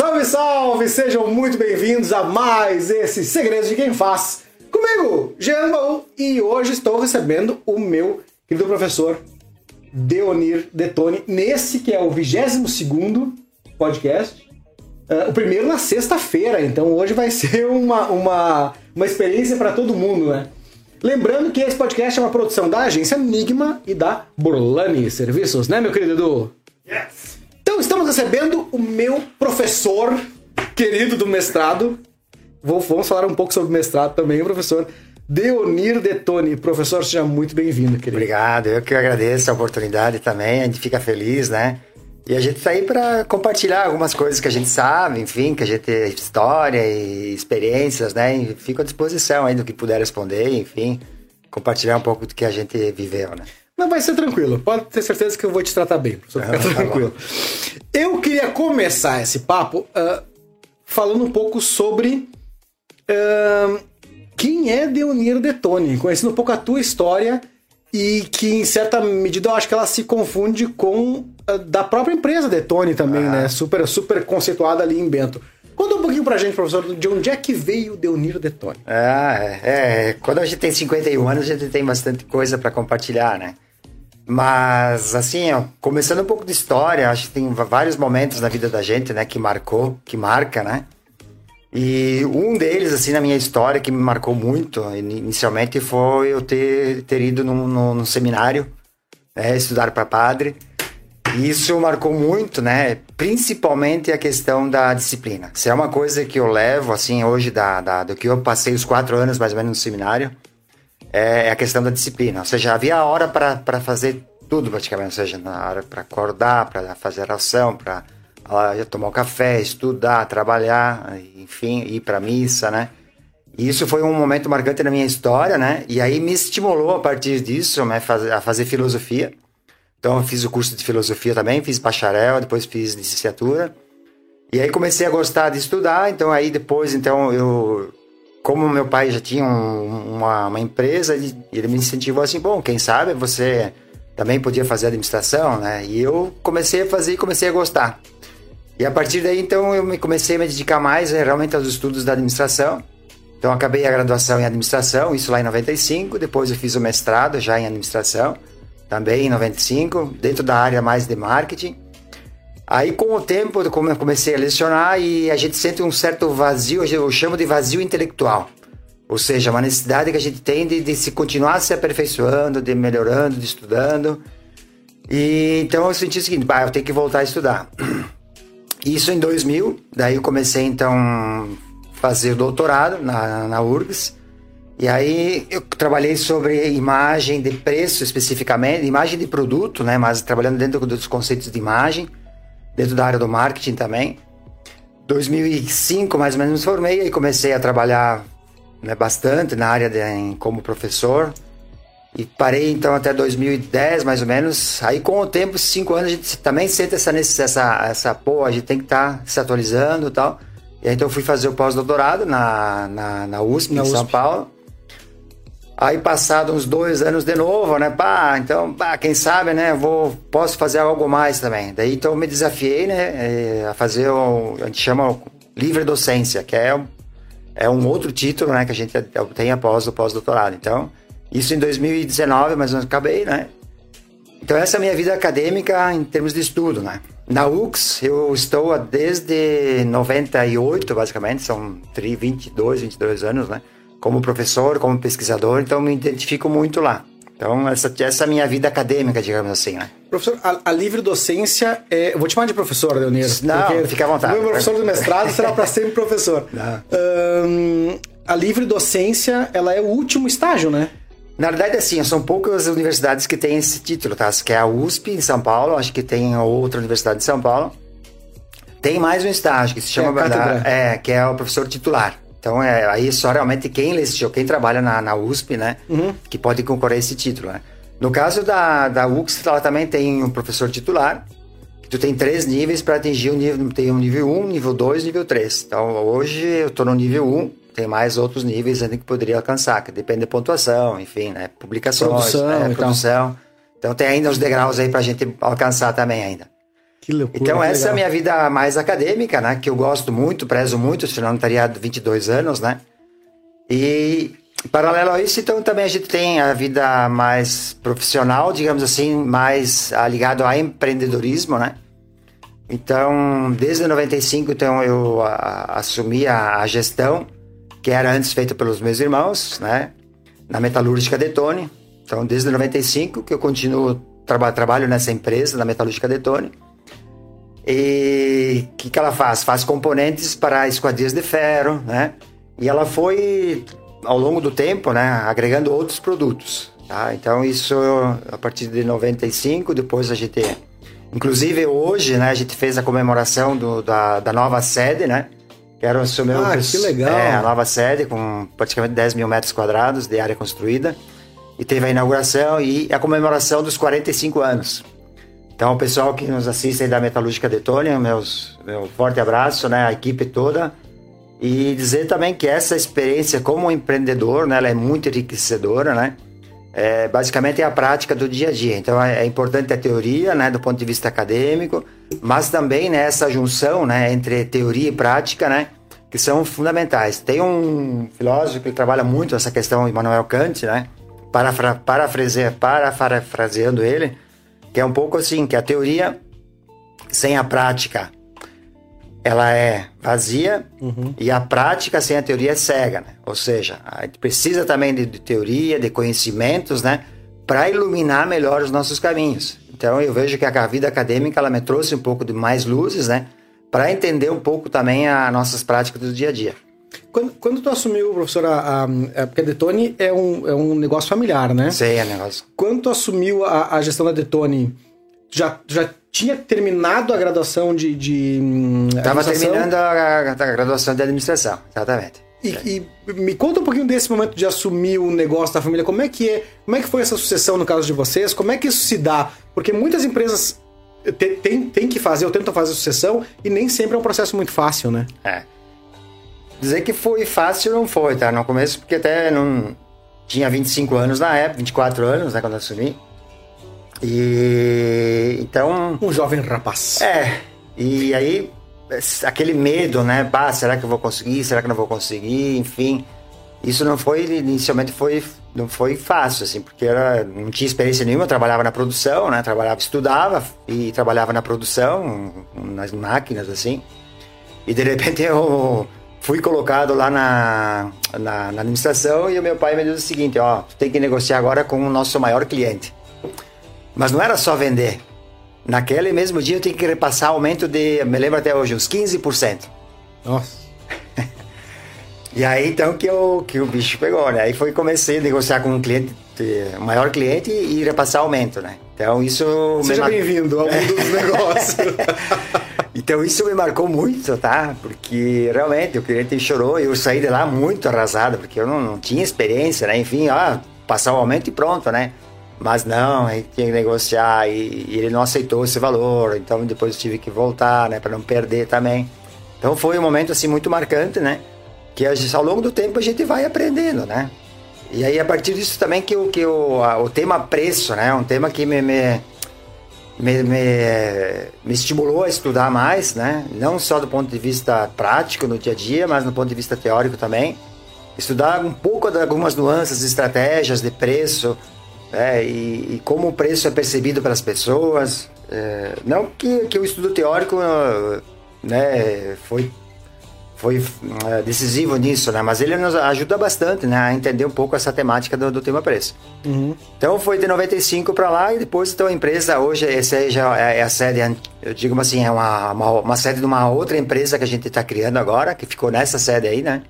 Salve, salve! Sejam muito bem-vindos a mais esse Segredos de Quem Faz. Comigo, Jean Baú, e hoje estou recebendo o meu querido professor Deonir Detone, nesse que é o 22 podcast. Uh, o primeiro na sexta-feira, então hoje vai ser uma, uma, uma experiência para todo mundo, né? Lembrando que esse podcast é uma produção da agência Enigma e da Burlani Serviços, né, meu querido Edu? Yes! Estamos recebendo o meu professor querido do mestrado. Vou, vamos falar um pouco sobre mestrado também, professor Deonir Detone. Professor, seja muito bem-vindo, querido. Obrigado, eu que agradeço a oportunidade também, a gente fica feliz, né? E a gente está aí para compartilhar algumas coisas que a gente sabe, enfim, que a gente tem história e experiências, né? E fico à disposição aí do que puder responder, enfim, compartilhar um pouco do que a gente viveu, né? Não vai ser tranquilo. Pode ter certeza que eu vou te tratar bem, professor. Fica tá tranquilo. Eu queria começar esse papo uh, falando um pouco sobre uh, quem é Deonir Detone, conhecendo um pouco a tua história e que, em certa medida, eu acho que ela se confunde com uh, da própria empresa Detone também, ah. né? Super, super conceituada ali em Bento. Conta um pouquinho pra gente, professor, de onde é que veio o Deonir Detone. Ah, é, é. Quando a gente tem 51 anos, a gente tem bastante coisa para compartilhar, né? Mas, assim, ó, começando um pouco de história, acho que tem vários momentos na vida da gente, né, que marcou, que marca, né? E um deles, assim, na minha história, que me marcou muito, inicialmente, foi eu ter, ter ido num, num, num seminário, né, estudar para padre. E isso marcou muito, né? Principalmente a questão da disciplina. Se é uma coisa que eu levo, assim, hoje, da, da, do que eu passei os quatro anos, mais ou menos, no seminário, é, é a questão da disciplina. Ou seja, havia hora para fazer tudo praticamente, ou seja, na hora para acordar, para fazer oração, para tomar um café, estudar, trabalhar, enfim, ir para missa, né? E isso foi um momento marcante na minha história, né? E aí me estimulou a partir disso né, a fazer filosofia. Então eu fiz o curso de filosofia também, fiz bacharel, depois fiz licenciatura. E aí comecei a gostar de estudar, então aí depois então eu como meu pai já tinha um, uma, uma, empresa, ele me incentivou assim, bom, quem sabe você também podia fazer administração, né? E eu comecei a fazer e comecei a gostar. E a partir daí, então, eu me comecei a me dedicar mais eh, realmente aos estudos da administração. Então, acabei a graduação em administração, isso lá em 95. Depois, eu fiz o mestrado já em administração, também em 95, dentro da área mais de marketing. Aí, com o tempo, eu comecei a lecionar e a gente sente um certo vazio, eu chamo de vazio intelectual. Ou seja, uma necessidade que a gente tem de, de se continuar se aperfeiçoando, de melhorando, de estudando. E então eu senti o seguinte, bah, eu tenho que voltar a estudar. Isso em 2000, daí eu comecei então fazer doutorado na, na URGS. E aí eu trabalhei sobre imagem de preço especificamente, imagem de produto, né, mas trabalhando dentro dos conceitos de imagem dentro da área do marketing também. 2005 mais ou menos me formei e comecei a trabalhar né, bastante na área de, em, como professor e parei então até 2010 mais ou menos. Aí com o tempo, cinco anos, a gente também sente essa essa essa pô, a gente tem que estar tá se atualizando e tal. E aí, então fui fazer o pós-doutorado na, na, na USP, na em USP. São Paulo. Aí passado uns dois anos de novo, né? Pá, então, pá, quem sabe, né? Vou, posso fazer algo mais também. Daí então me desafiei, né? Eh, a fazer o, a gente chama livre docência, que é, é um outro título, né? Que a gente tem após o pós-doutorado. Então, isso em 2019, mas eu acabei, né? Então essa é a minha vida acadêmica em termos de estudo, né? Na UX eu estou desde 98, basicamente, são 22, 22 anos, né? Como professor, como pesquisador, então me identifico muito lá. Então, essa, essa é a minha vida acadêmica, digamos assim, né? Professor, a, a livre docência, é, eu vou te chamar de professor, Leonir. Não, fica à vontade. O meu professor do mestrado será para sempre professor. Um, a livre docência, ela é o último estágio, né? Na verdade, assim, são poucas universidades que têm esse título, tá? Que é a USP em São Paulo, acho que tem outra universidade de São Paulo. Tem mais um estágio que se chama... É, é, que é o professor titular. Então, é, aí só realmente quem lecionou, quem trabalha na, na USP, né, uhum. que pode concorrer a esse título, né. No caso da, da UX, ela também tem um professor titular, tu tem três níveis para atingir o nível, tem um nível 1, nível 2 nível 3. Então, hoje eu estou no nível 1, tem mais outros níveis ainda que poderia alcançar, que depende da pontuação, enfim, né, publicações, produção, né, produção. Então, tem ainda os degraus aí para a gente alcançar também ainda. Que loucura. Então, essa é legal. a minha vida mais acadêmica, né? Que eu gosto muito, prezo muito, estaria há 22 anos, né? E paralelo a isso, então, também a gente tem a vida mais profissional, digamos assim, mais ah, ligado ao empreendedorismo, né? Então, desde 95, então, eu a, assumi a, a gestão, que era antes feita pelos meus irmãos, né? Na metalúrgica Detone. Então, desde 95 que eu continuo, traba, trabalho nessa empresa, na metalúrgica Detone. E o que, que ela faz? Faz componentes para esquadrias de ferro, né? E ela foi, ao longo do tempo, né, agregando outros produtos. Tá? Então, isso a partir de 95, depois a gente. Inclusive, hoje, né, a gente fez a comemoração do, da, da nova sede, né? Que era o meu. Ah, que legal. É, a nova sede, com praticamente 10 mil metros quadrados de área construída. E teve a inauguração e a comemoração dos 45 anos. Então, o pessoal que nos assiste da Metalúrgica Detônia, meus, meu forte abraço, né? A equipe toda. E dizer também que essa experiência como empreendedor, né? Ela é muito enriquecedora, né? É, basicamente é a prática do dia a dia. Então, é, é importante a teoria, né? Do ponto de vista acadêmico, mas também né, essa junção, né? Entre teoria e prática, né? Que são fundamentais. Tem um filósofo que trabalha muito essa questão, Immanuel Kant, né? Parafra, parafrase, parafraseando ele, que é um pouco assim, que a teoria sem a prática ela é vazia Uhum. e a prática sem a teoria é cega, né? Ou seja, a gente precisa também de, de teoria, de conhecimentos, né? Para iluminar melhor os nossos caminhos. Então eu vejo que a vida acadêmica ela me trouxe um pouco de mais luzes, né? Para entender um pouco também as nossas práticas do dia a dia. Quando, quando tu assumiu, professor, a, a, porque a Detone é um, é um negócio familiar, né? Sei é negócio. Quando tu assumiu a, a gestão da Detone, já, já tinha terminado a graduação de. de hum, Estava administração? terminando a, a graduação de administração, exatamente. E, e me conta um pouquinho desse momento de assumir o negócio da família. Como é que é? Como é que foi essa sucessão no caso de vocês? Como é que isso se dá? Porque muitas empresas têm tem que fazer ou tentam fazer a sucessão e nem sempre é um processo muito fácil, né? É. Dizer que foi fácil não foi, tá? No começo, porque até não. Tinha 25 anos na época, 24 anos, né, quando eu assumi. E. Então. Um jovem rapaz. É. E aí, aquele medo, né? Bah, será que eu vou conseguir? Será que não vou conseguir? Enfim. Isso não foi, inicialmente foi, não foi fácil, assim, porque era, não tinha experiência nenhuma, eu trabalhava na produção, né? Trabalhava, estudava e trabalhava na produção, nas máquinas, assim. E de repente eu fui colocado lá na, na, na administração e o meu pai me disse o seguinte, ó, tem que negociar agora com o nosso maior cliente. Mas não era só vender. Naquele mesmo dia eu tinha que repassar aumento de, me lembro até hoje, uns 15%. Nossa. E aí então que, eu, que o bicho pegou, né? Aí foi comecei a negociar com um cliente, o maior cliente e repassar aumento, né? Então isso... Seja bem-vindo ao mundo dos negócios. Então isso me marcou muito, tá? Porque realmente o cliente chorou eu saí de lá muito arrasado, porque eu não, não tinha experiência, né? Enfim, ah, passar o aumento e pronto, né? Mas não, aí tinha que negociar e, e ele não aceitou esse valor, então depois eu tive que voltar, né? Para não perder também. Então foi um momento assim muito marcante, né? Que ao longo do tempo a gente vai aprendendo, né? E aí a partir disso também que, que o, a- o tema preço, né? Um tema que me, me me, me, me estimulou a estudar mais, né? Não só do ponto de vista prático no dia a dia, mas no ponto de vista teórico também. Estudar um pouco de algumas nuances, estratégias de preço, né? e, e como o preço é percebido pelas pessoas. É, não que, que o estudo teórico né, foi foi é, decisivo nisso, né? Mas ele nos ajuda bastante, né? A entender um pouco essa temática do, do tema preço. Uhum. Então foi de 95 para lá e depois então a empresa hoje é, é a sede, eu digo assim, é uma, uma, uma sede de uma outra empresa que a gente está criando agora, que ficou nessa sede aí, né?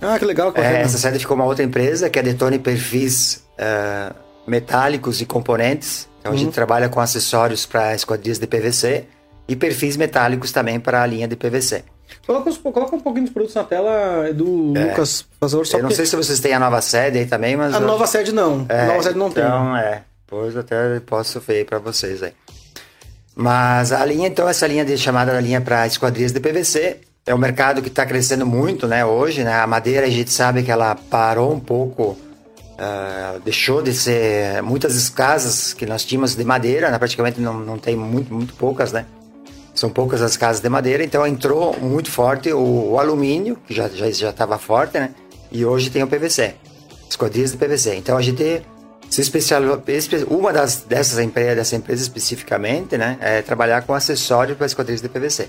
Ah, que legal. que É, essa sede ficou uma outra empresa que é Detone Perfis eh, Metálicos e Componentes. Então a gente trabalha com acessórios para esquadrias de PVC e perfis metálicos também para a linha de PVC. Coloca, uns- coloca um pouquinho dos produtos na tela do Lucas, por favor. Só É. eu não porque sei se vocês têm a nova sede aí também, mas... A eu- nova sede não. É, a nova sede não tem. Então, é. Depois eu até posso ver para vocês aí. Mas a linha, então, essa linha de chamada da linha para esquadrias de PVC é um mercado que está crescendo muito, né? Hoje, né? A madeira a gente sabe que ela parou um pouco, ah, deixou de ser muitas casas que nós tínhamos de madeira, né? praticamente não, não tem muito, muito poucas, né? São poucas as casas de madeira, então entrou muito forte o, o alumínio, que já já já estava forte, né? E hoje tem o PVC, esquadrias de PVC. Então a gente se especializou, uma das dessas empresas, dessa empresa especificamente, né, é trabalhar com acessórios para esquadrias de PVC.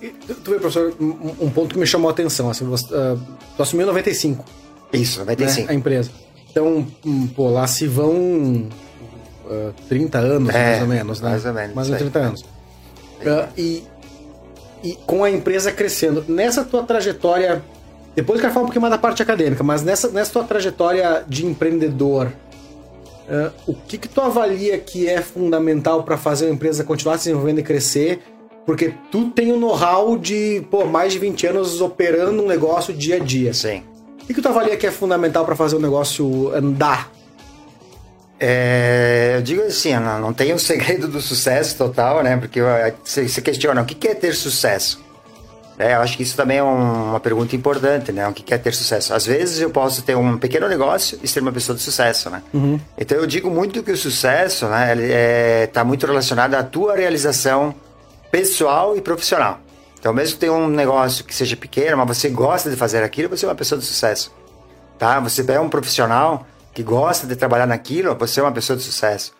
E, tu vê, professor, um, um, ponto que me chamou a atenção, assim, você, uh, tu assumiu em 95. Isso, 95. Né, a empresa. Então, um, pô, lá se vão uh, 30 anos, é, mais ou menos, né? Mais ou menos. Mais de 30 anos. Uh, e, e com a empresa crescendo, nessa tua trajetória, depois eu quero falar um pouquinho mais da parte acadêmica, mas nessa, nessa tua trajetória de empreendedor, uh, o que que tu avalia que é fundamental para fazer uma empresa continuar se desenvolvendo e crescer? Porque tu tem o know-how de, pô, mais de 20 anos operando um negócio dia a dia. Sim. O que tu avalia que é fundamental para fazer o negócio andar? É, eu digo assim, não, não tem o um segredo do sucesso total, né? Porque você, você questiona, o que é ter sucesso? É, eu acho que isso também é um, uma pergunta importante, né? O que é ter sucesso? Às vezes eu posso ter um pequeno negócio e ser uma pessoa de sucesso, né? Uhum. Então eu digo muito que o sucesso, né? Está é, muito relacionado à tua realização pessoal e profissional. Então, mesmo que tenha um negócio que seja pequeno, mas você gosta de fazer aquilo, você é uma pessoa de sucesso. Tá? Você é um profissional que gosta de trabalhar naquilo, você é uma pessoa de sucesso.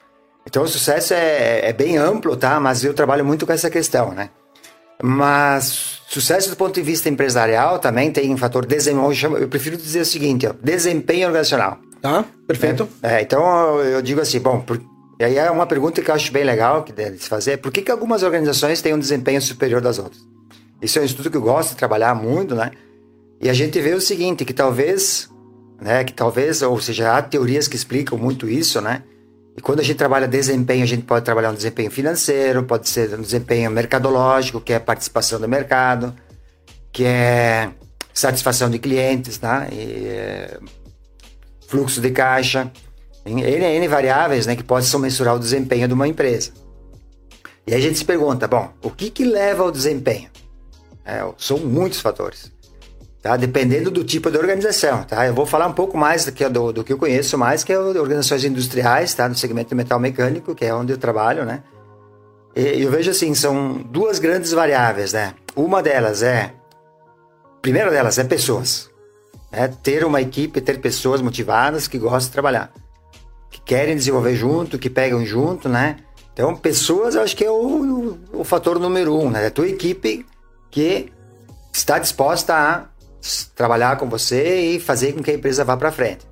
Então, o sucesso é, é bem amplo, tá? Mas eu trabalho muito com essa questão, né? Mas sucesso do ponto de vista empresarial também tem um fator desempenho. Eu prefiro dizer o seguinte, ó, desempenho organizacional. Tá, perfeito. É, é, então eu digo assim, bom, por, e aí é uma pergunta que eu acho bem legal de se fazer, por que, que algumas organizações têm um desempenho superior das outras? Isso é um estudo que eu gosto de trabalhar muito, né? E a gente vê o seguinte, que talvez, né, que talvez, ou seja, há teorias que explicam muito isso, né? E quando a gente trabalha desempenho, a gente pode trabalhar um desempenho financeiro, pode ser um desempenho mercadológico, que é participação do mercado, que é satisfação de clientes, tá? E, é, fluxo de caixa, N, N variáveis, né, que possam mensurar o desempenho de uma empresa. E aí a gente se pergunta, bom, o que que leva ao desempenho? É, são muitos fatores. Tá? Dependendo do tipo de organização. Tá? Eu vou falar um pouco mais do que, do, do que eu conheço mais, que é organizações industriais, tá? no segmento metal mecânico, que é onde eu trabalho. Né? E eu vejo assim, são duas grandes variáveis. Né? Uma delas é, primeira delas é pessoas. É ter uma equipe, ter pessoas motivadas que gostam de trabalhar. Que querem desenvolver junto, que pegam junto, né? Então, pessoas, eu acho que é o, o, o fator número um, né? A tua equipe que está disposta a trabalhar com você e fazer com que a empresa vá para frente.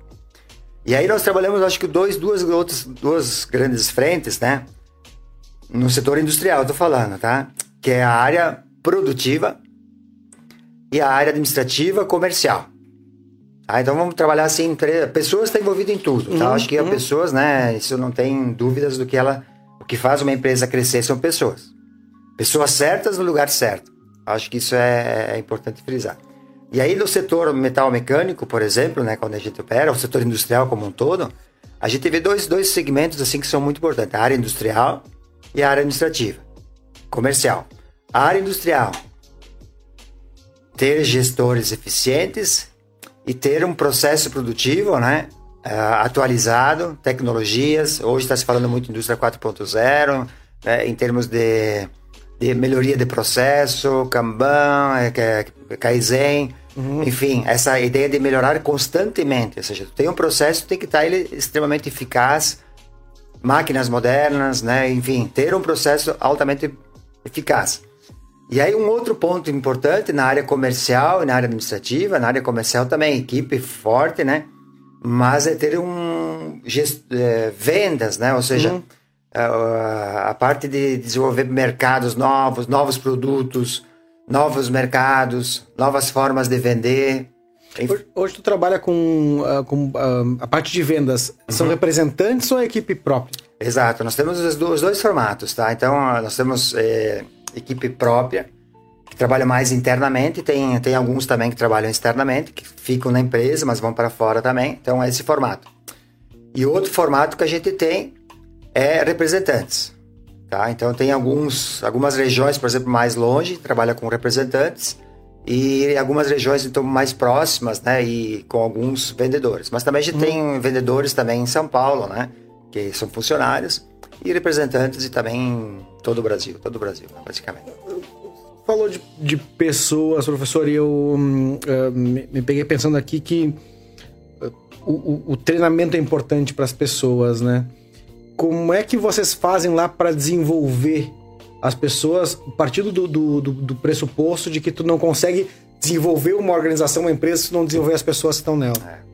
E aí nós trabalhamos, acho que dois, duas outras, duas grandes frentes, né? No setor industrial, estou falando, tá? Que é a área produtiva e a área administrativa comercial. Ah, então vamos trabalhar assim, pessoas estão envolvidas em tudo, tá? Uhum, acho que uhum. as pessoas, né? Isso não tem dúvidas do que ela, o que faz uma empresa crescer são pessoas, pessoas certas no lugar certo. Acho que isso é, é importante frisar. E aí no setor metal mecânico, por exemplo, né, quando a gente opera, o setor industrial como um todo, a gente vê dois, dois segmentos assim que são muito importantes, a área industrial e a área administrativa, comercial. A área industrial, ter gestores eficientes e ter um processo produtivo, né, atualizado, tecnologias. Hoje está se falando muito indústria 4.0, né, em termos de de melhoria de processo, Kanban, é, Kaizen, uhum. enfim, essa ideia de melhorar constantemente. Ou seja, tu tem um processo, tem que estar ele extremamente eficaz, máquinas modernas, né? Enfim, ter um processo altamente eficaz. E aí um outro ponto importante na área comercial e na área administrativa, na área comercial também, equipe forte, né? Mas é ter um é, vendas, né? Ou seja, uhum a parte de desenvolver mercados novos, novos produtos, novos mercados, novas formas de vender. Hoje tu trabalha com, uh, com uh, a parte de vendas. Uhum. São representantes ou é equipe própria? Exato, nós temos os dois, os dois formatos, tá? Então, nós temos é, equipe própria, que trabalha mais internamente, tem, tem alguns também que trabalham externamente, que ficam na empresa, mas vão para fora também. Então, é esse formato. E outro formato que a gente tem é representantes. Tá? Então tem alguns, algumas regiões, por exemplo, mais longe, trabalha com representantes e algumas regiões então mais próximas, né, e com alguns vendedores. Mas também a gente hum. tem vendedores também em São Paulo, né, que são funcionários e representantes e também todo o Brasil, todo o Brasil, praticamente. Falou de, de pessoas, professor, e eu uh, me, me, peguei pensando aqui que uh, o, o, treinamento é importante para as pessoas, né? Como é que vocês fazem lá para desenvolver as pessoas, partindo do, do, do, do pressuposto de que tu não consegue desenvolver uma organização, uma empresa, se não desenvolver as pessoas que estão nela? É.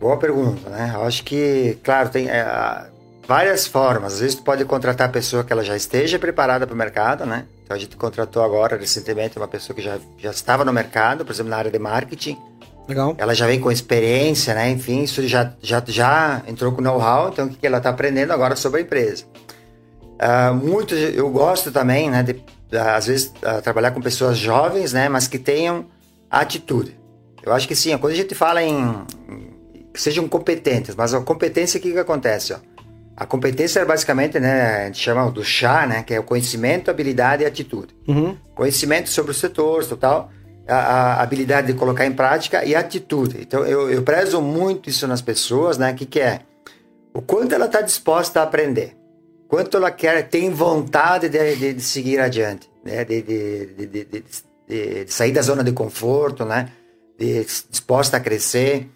Boa pergunta, né? Eu acho que, claro, tem é, várias formas. Às vezes tu pode contratar a pessoa que ela já esteja preparada para o mercado, né? Então a gente contratou agora recentemente uma pessoa que já, já estava no mercado, por exemplo, na área de marketing. Legal. Ela já vem com experiência, né? Enfim, isso já, já, já entrou com know-how, então o que ela está aprendendo agora sobre a empresa. Uh, muito, eu gosto também, né? De, às vezes, uh, trabalhar com pessoas jovens, né? Mas que tenham atitude. Eu acho que sim, quando a gente fala em, que sejam competentes, mas a competência, o que, que acontece? Ó? A competência é basicamente, né, a gente chama do chá, né, que é o conhecimento, habilidade e atitude. Uhum. Conhecimento sobre o setor, total, a, a, habilidade de colocar em prática e atitude. Então, eu, eu prezo muito isso nas pessoas, né, que que é o quanto ela está disposta a aprender, quanto ela quer, tem vontade de, de, de seguir adiante, né, de, de, sair da zona de conforto, né, disposta a crescer.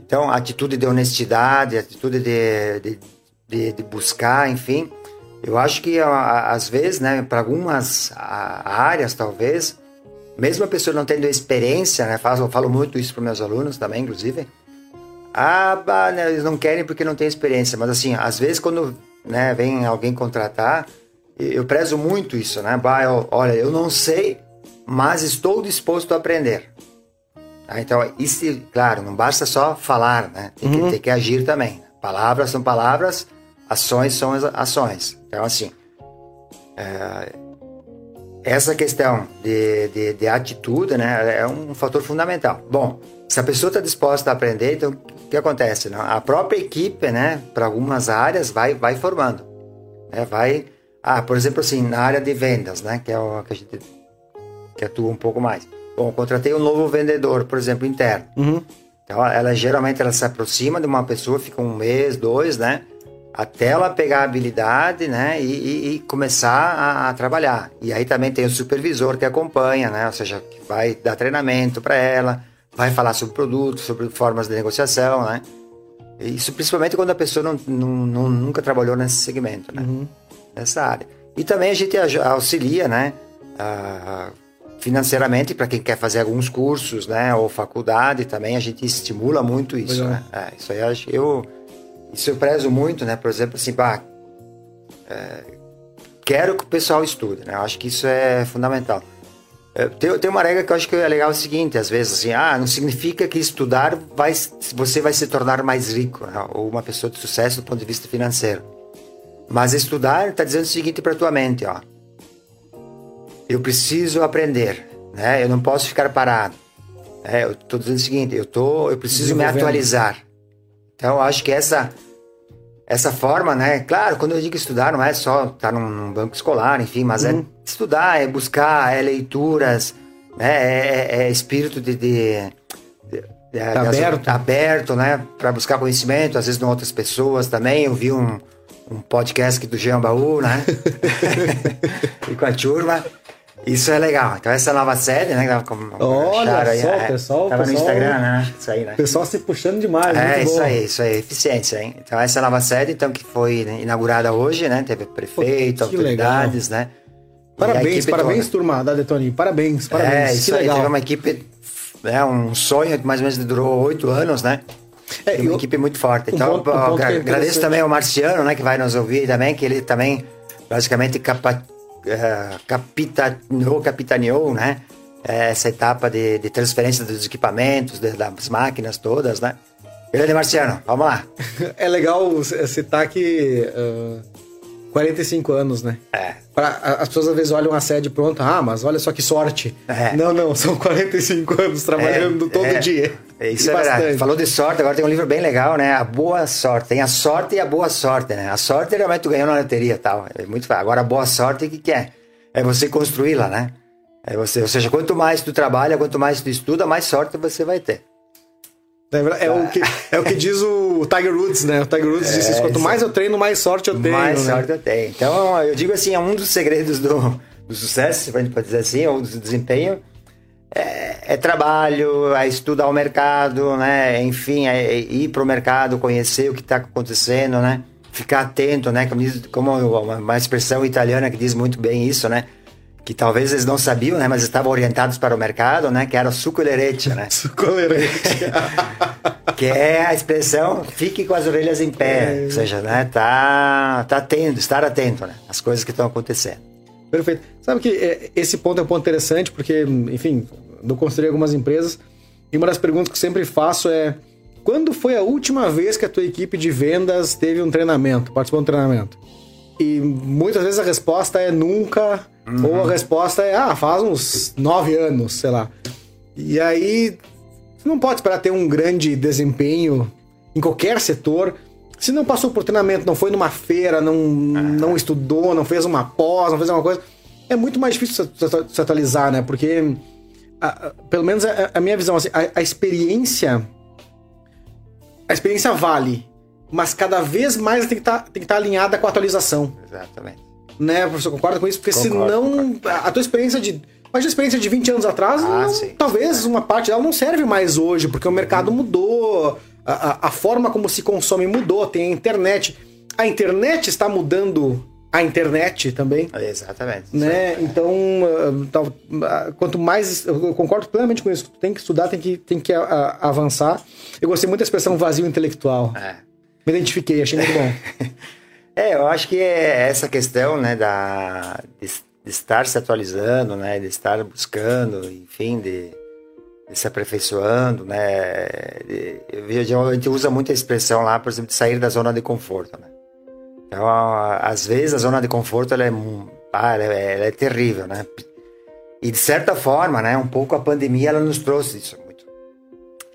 Então, atitude de honestidade, atitude de, de, de, de buscar, enfim. Eu acho que às vezes, né, para algumas áreas, talvez, mesmo a pessoa não tendo experiência, né, falo, falo muito isso para meus alunos também, inclusive. Ah, bah, né, eles não querem porque não têm experiência, mas assim, às vezes quando né, vem alguém contratar, eu prezo muito isso, né? Bah, eu, olha, eu não sei, mas estou disposto a aprender. Ah, então, isso, claro, não basta só falar, né? Tem, uhum. que, tem que agir também. Palavras são palavras, ações são ações. Então, assim, é, essa questão de, de, de, atitude, né, é um fator fundamental. Bom, se a pessoa está disposta a aprender, então o que acontece? Né? A própria equipe, né, para algumas áreas, vai, vai formando. Né? Vai, ah, por exemplo, assim, na área de vendas, né, que é o que a gente que atua um pouco mais. Bom, contratei um novo vendedor, por exemplo, interno. Uhum. Então, ela geralmente ela se aproxima de uma pessoa, fica um mês, dois, né? Até ela pegar a habilidade, né? E, e, e começar a, a, trabalhar. E aí também tem o supervisor que acompanha, né? Ou seja, que vai dar treinamento para ela, vai falar sobre produtos, sobre formas de negociação, né? Isso principalmente quando a pessoa não, não, não nunca trabalhou nesse segmento, né? Uhum. Nessa área. E também a gente auxilia, né? A, financeiramente para quem quer fazer alguns cursos, né, ou faculdade também a gente estimula muito isso, né? É, isso aí eu, eu isso eu prezo muito, né? Por exemplo, assim, bah, é, quero que o pessoal estude, né? Eu acho que isso é fundamental. É, tem, tem uma regra que eu acho que é legal é o seguinte, às vezes assim, ah, não significa que estudar vai, você vai se tornar mais rico, né? ou uma pessoa de sucesso do ponto de vista financeiro. Mas estudar está dizendo o seguinte para tua mente, ó eu preciso aprender, né? Eu não posso ficar parado. É, eu estou dizendo o seguinte, eu tô, eu preciso me atualizar. Então, eu acho que essa essa forma, né? Claro, quando eu digo estudar, não é só estar num, num banco escolar, enfim, mas é uhum. é estudar, é buscar, é leituras, né? É, é, é espírito de, de, de, de tá aberto. aberto, né? Para buscar conhecimento, às vezes com outras pessoas também. Eu vi um, um podcast do Jean Baú, né? e com a turma. Isso é legal. Então essa nova série, né? Como, Olha só, aí, é, pessoal. Tava pessoal, no Instagram, né? Isso aí, né? Pessoal se puxando demais. É, isso bom. aí, isso aí, eficiência, hein? Então essa nova série, então, que foi inaugurada hoje, né? Teve prefeito, Pô, autoridades, legal. né? Parabéns, parabéns, toda. turma da Detoni. Parabéns, parabéns. É, isso que aí, legal. teve uma equipe, é um sonho que mais ou menos durou oito anos, né? É, uma eu, equipe muito forte. Então, um ponto, um ponto agradeço também ao Marciano, né, que vai nos ouvir também, que ele também basicamente capa uh, capitaneou, capitaneou, né? Eh, essa etapa de, de transferência dos equipamentos, de, das máquinas todas, né? Grande Marciano, vamos lá. É legal citar que uh, 45 anos, né? É. Pra, as pessoas às vezes olham a sede pronta, ah, mas olha só que sorte. É. Não, não, são 45 anos trabalhando é, todo é. dia. É, isso e é bastante. verdade. Falou de sorte, agora tem um livro bem legal, né? A Boa Sorte. Tem a sorte e a boa sorte, né? A sorte realmente tu ganhou na loteria e tal. É muito fácil. Agora a boa sorte, o que, que é? É você construí-la, né? É você, ou seja, quanto mais tu trabalha, quanto mais tu estuda, mais sorte você vai ter. É, é, o que, é o que diz o Tiger Woods, né? O Tiger Woods é, diz quanto mais eu treino, mais sorte eu tenho. Mais né? sorte eu tenho. Então, eu digo assim, é um dos segredos do, do sucesso, se a gente pode dizer assim, ou do desempenho, é, é, trabalho, é estudar o mercado, né? Enfim, é ir para o mercado, conhecer o que está acontecendo, né? Ficar atento, né? Como, diz, como uma expressão italiana que diz muito bem isso, né? Que talvez eles não sabiam, né? Mas estavam orientados para o mercado, né? Que era suco lerete, né? suco lerete. que é a expressão fique com as orelhas em pé, é. ou seja, né? Tá, tá atento, estar atento, né? As coisas que estão acontecendo. Perfeito. Sabe que é, esse ponto é um ponto interessante, porque, enfim, eu construí algumas empresas e uma das perguntas que sempre faço é: quando foi a última vez que a tua equipe de vendas teve um treinamento, participou de um treinamento? E muitas vezes a resposta é nunca, uhum. ou a resposta é, ah, faz uns nove anos, sei lá. E aí, você não pode esperar ter um grande desempenho em qualquer setor se não passou por treinamento, não foi numa feira, não, ah. não estudou, não fez uma pós, não fez alguma coisa, é muito mais difícil se atualizar, né? Porque, a, a, pelo menos a, a, minha visão, assim, a, experiência. A experiência vale, mas cada vez mais tem que tá, estar tá alinhada com a atualização. Exatamente. Né, professor? Concorda com isso? Porque concordo, senão concordo. a tua experiência de. Mas a experiência de 20 anos atrás, ah, não, sim, talvez sim. uma parte dela não serve mais hoje, porque o mercado mudou a, a, forma como se consome mudou, tem a internet. A internet está mudando a internet também. Exatamente. Né? Então, uh, quanto mais. Eu concordo plenamente com isso. Tem que estudar, tem que, tem que avançar. Eu gostei muito da expressão vazio intelectual. É. Me identifiquei, achei muito bom. é, eu acho que é essa questão, né, da, de, de, estar se atualizando, né, de estar buscando, enfim, de se aperfeiçoando, né? A gente usa muita expressão lá, por exemplo, de sair da zona de conforto, né? Então, às vezes a zona de conforto ela é, ah, ela é, ela é terrível, né? E de certa forma, né, um pouco a pandemia ela nos trouxe isso muito.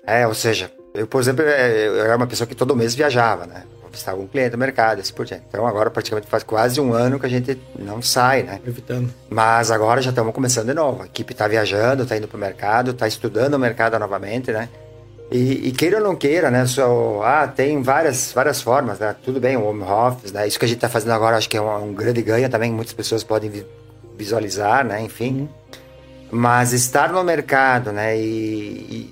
É, ou seja, eu, por exemplo, é, eu era uma pessoa que todo mês viajava, né? visitar um cliente no mercado, assim por diante. Então agora praticamente faz quase um ano que a gente não sai, né? Evitando. Mas agora já estamos começando de novo. A equipe está viajando, está indo para o mercado, está estudando o mercado novamente, né? E, e, queira ou não queira, né? Só, ah, tem várias, várias formas, né? Tudo bem, o home office, né? Isso que a gente está fazendo agora acho que é um, um, grande ganho também, muitas pessoas podem visualizar, né? Enfim. Uhum. Mas estar no mercado, né, e,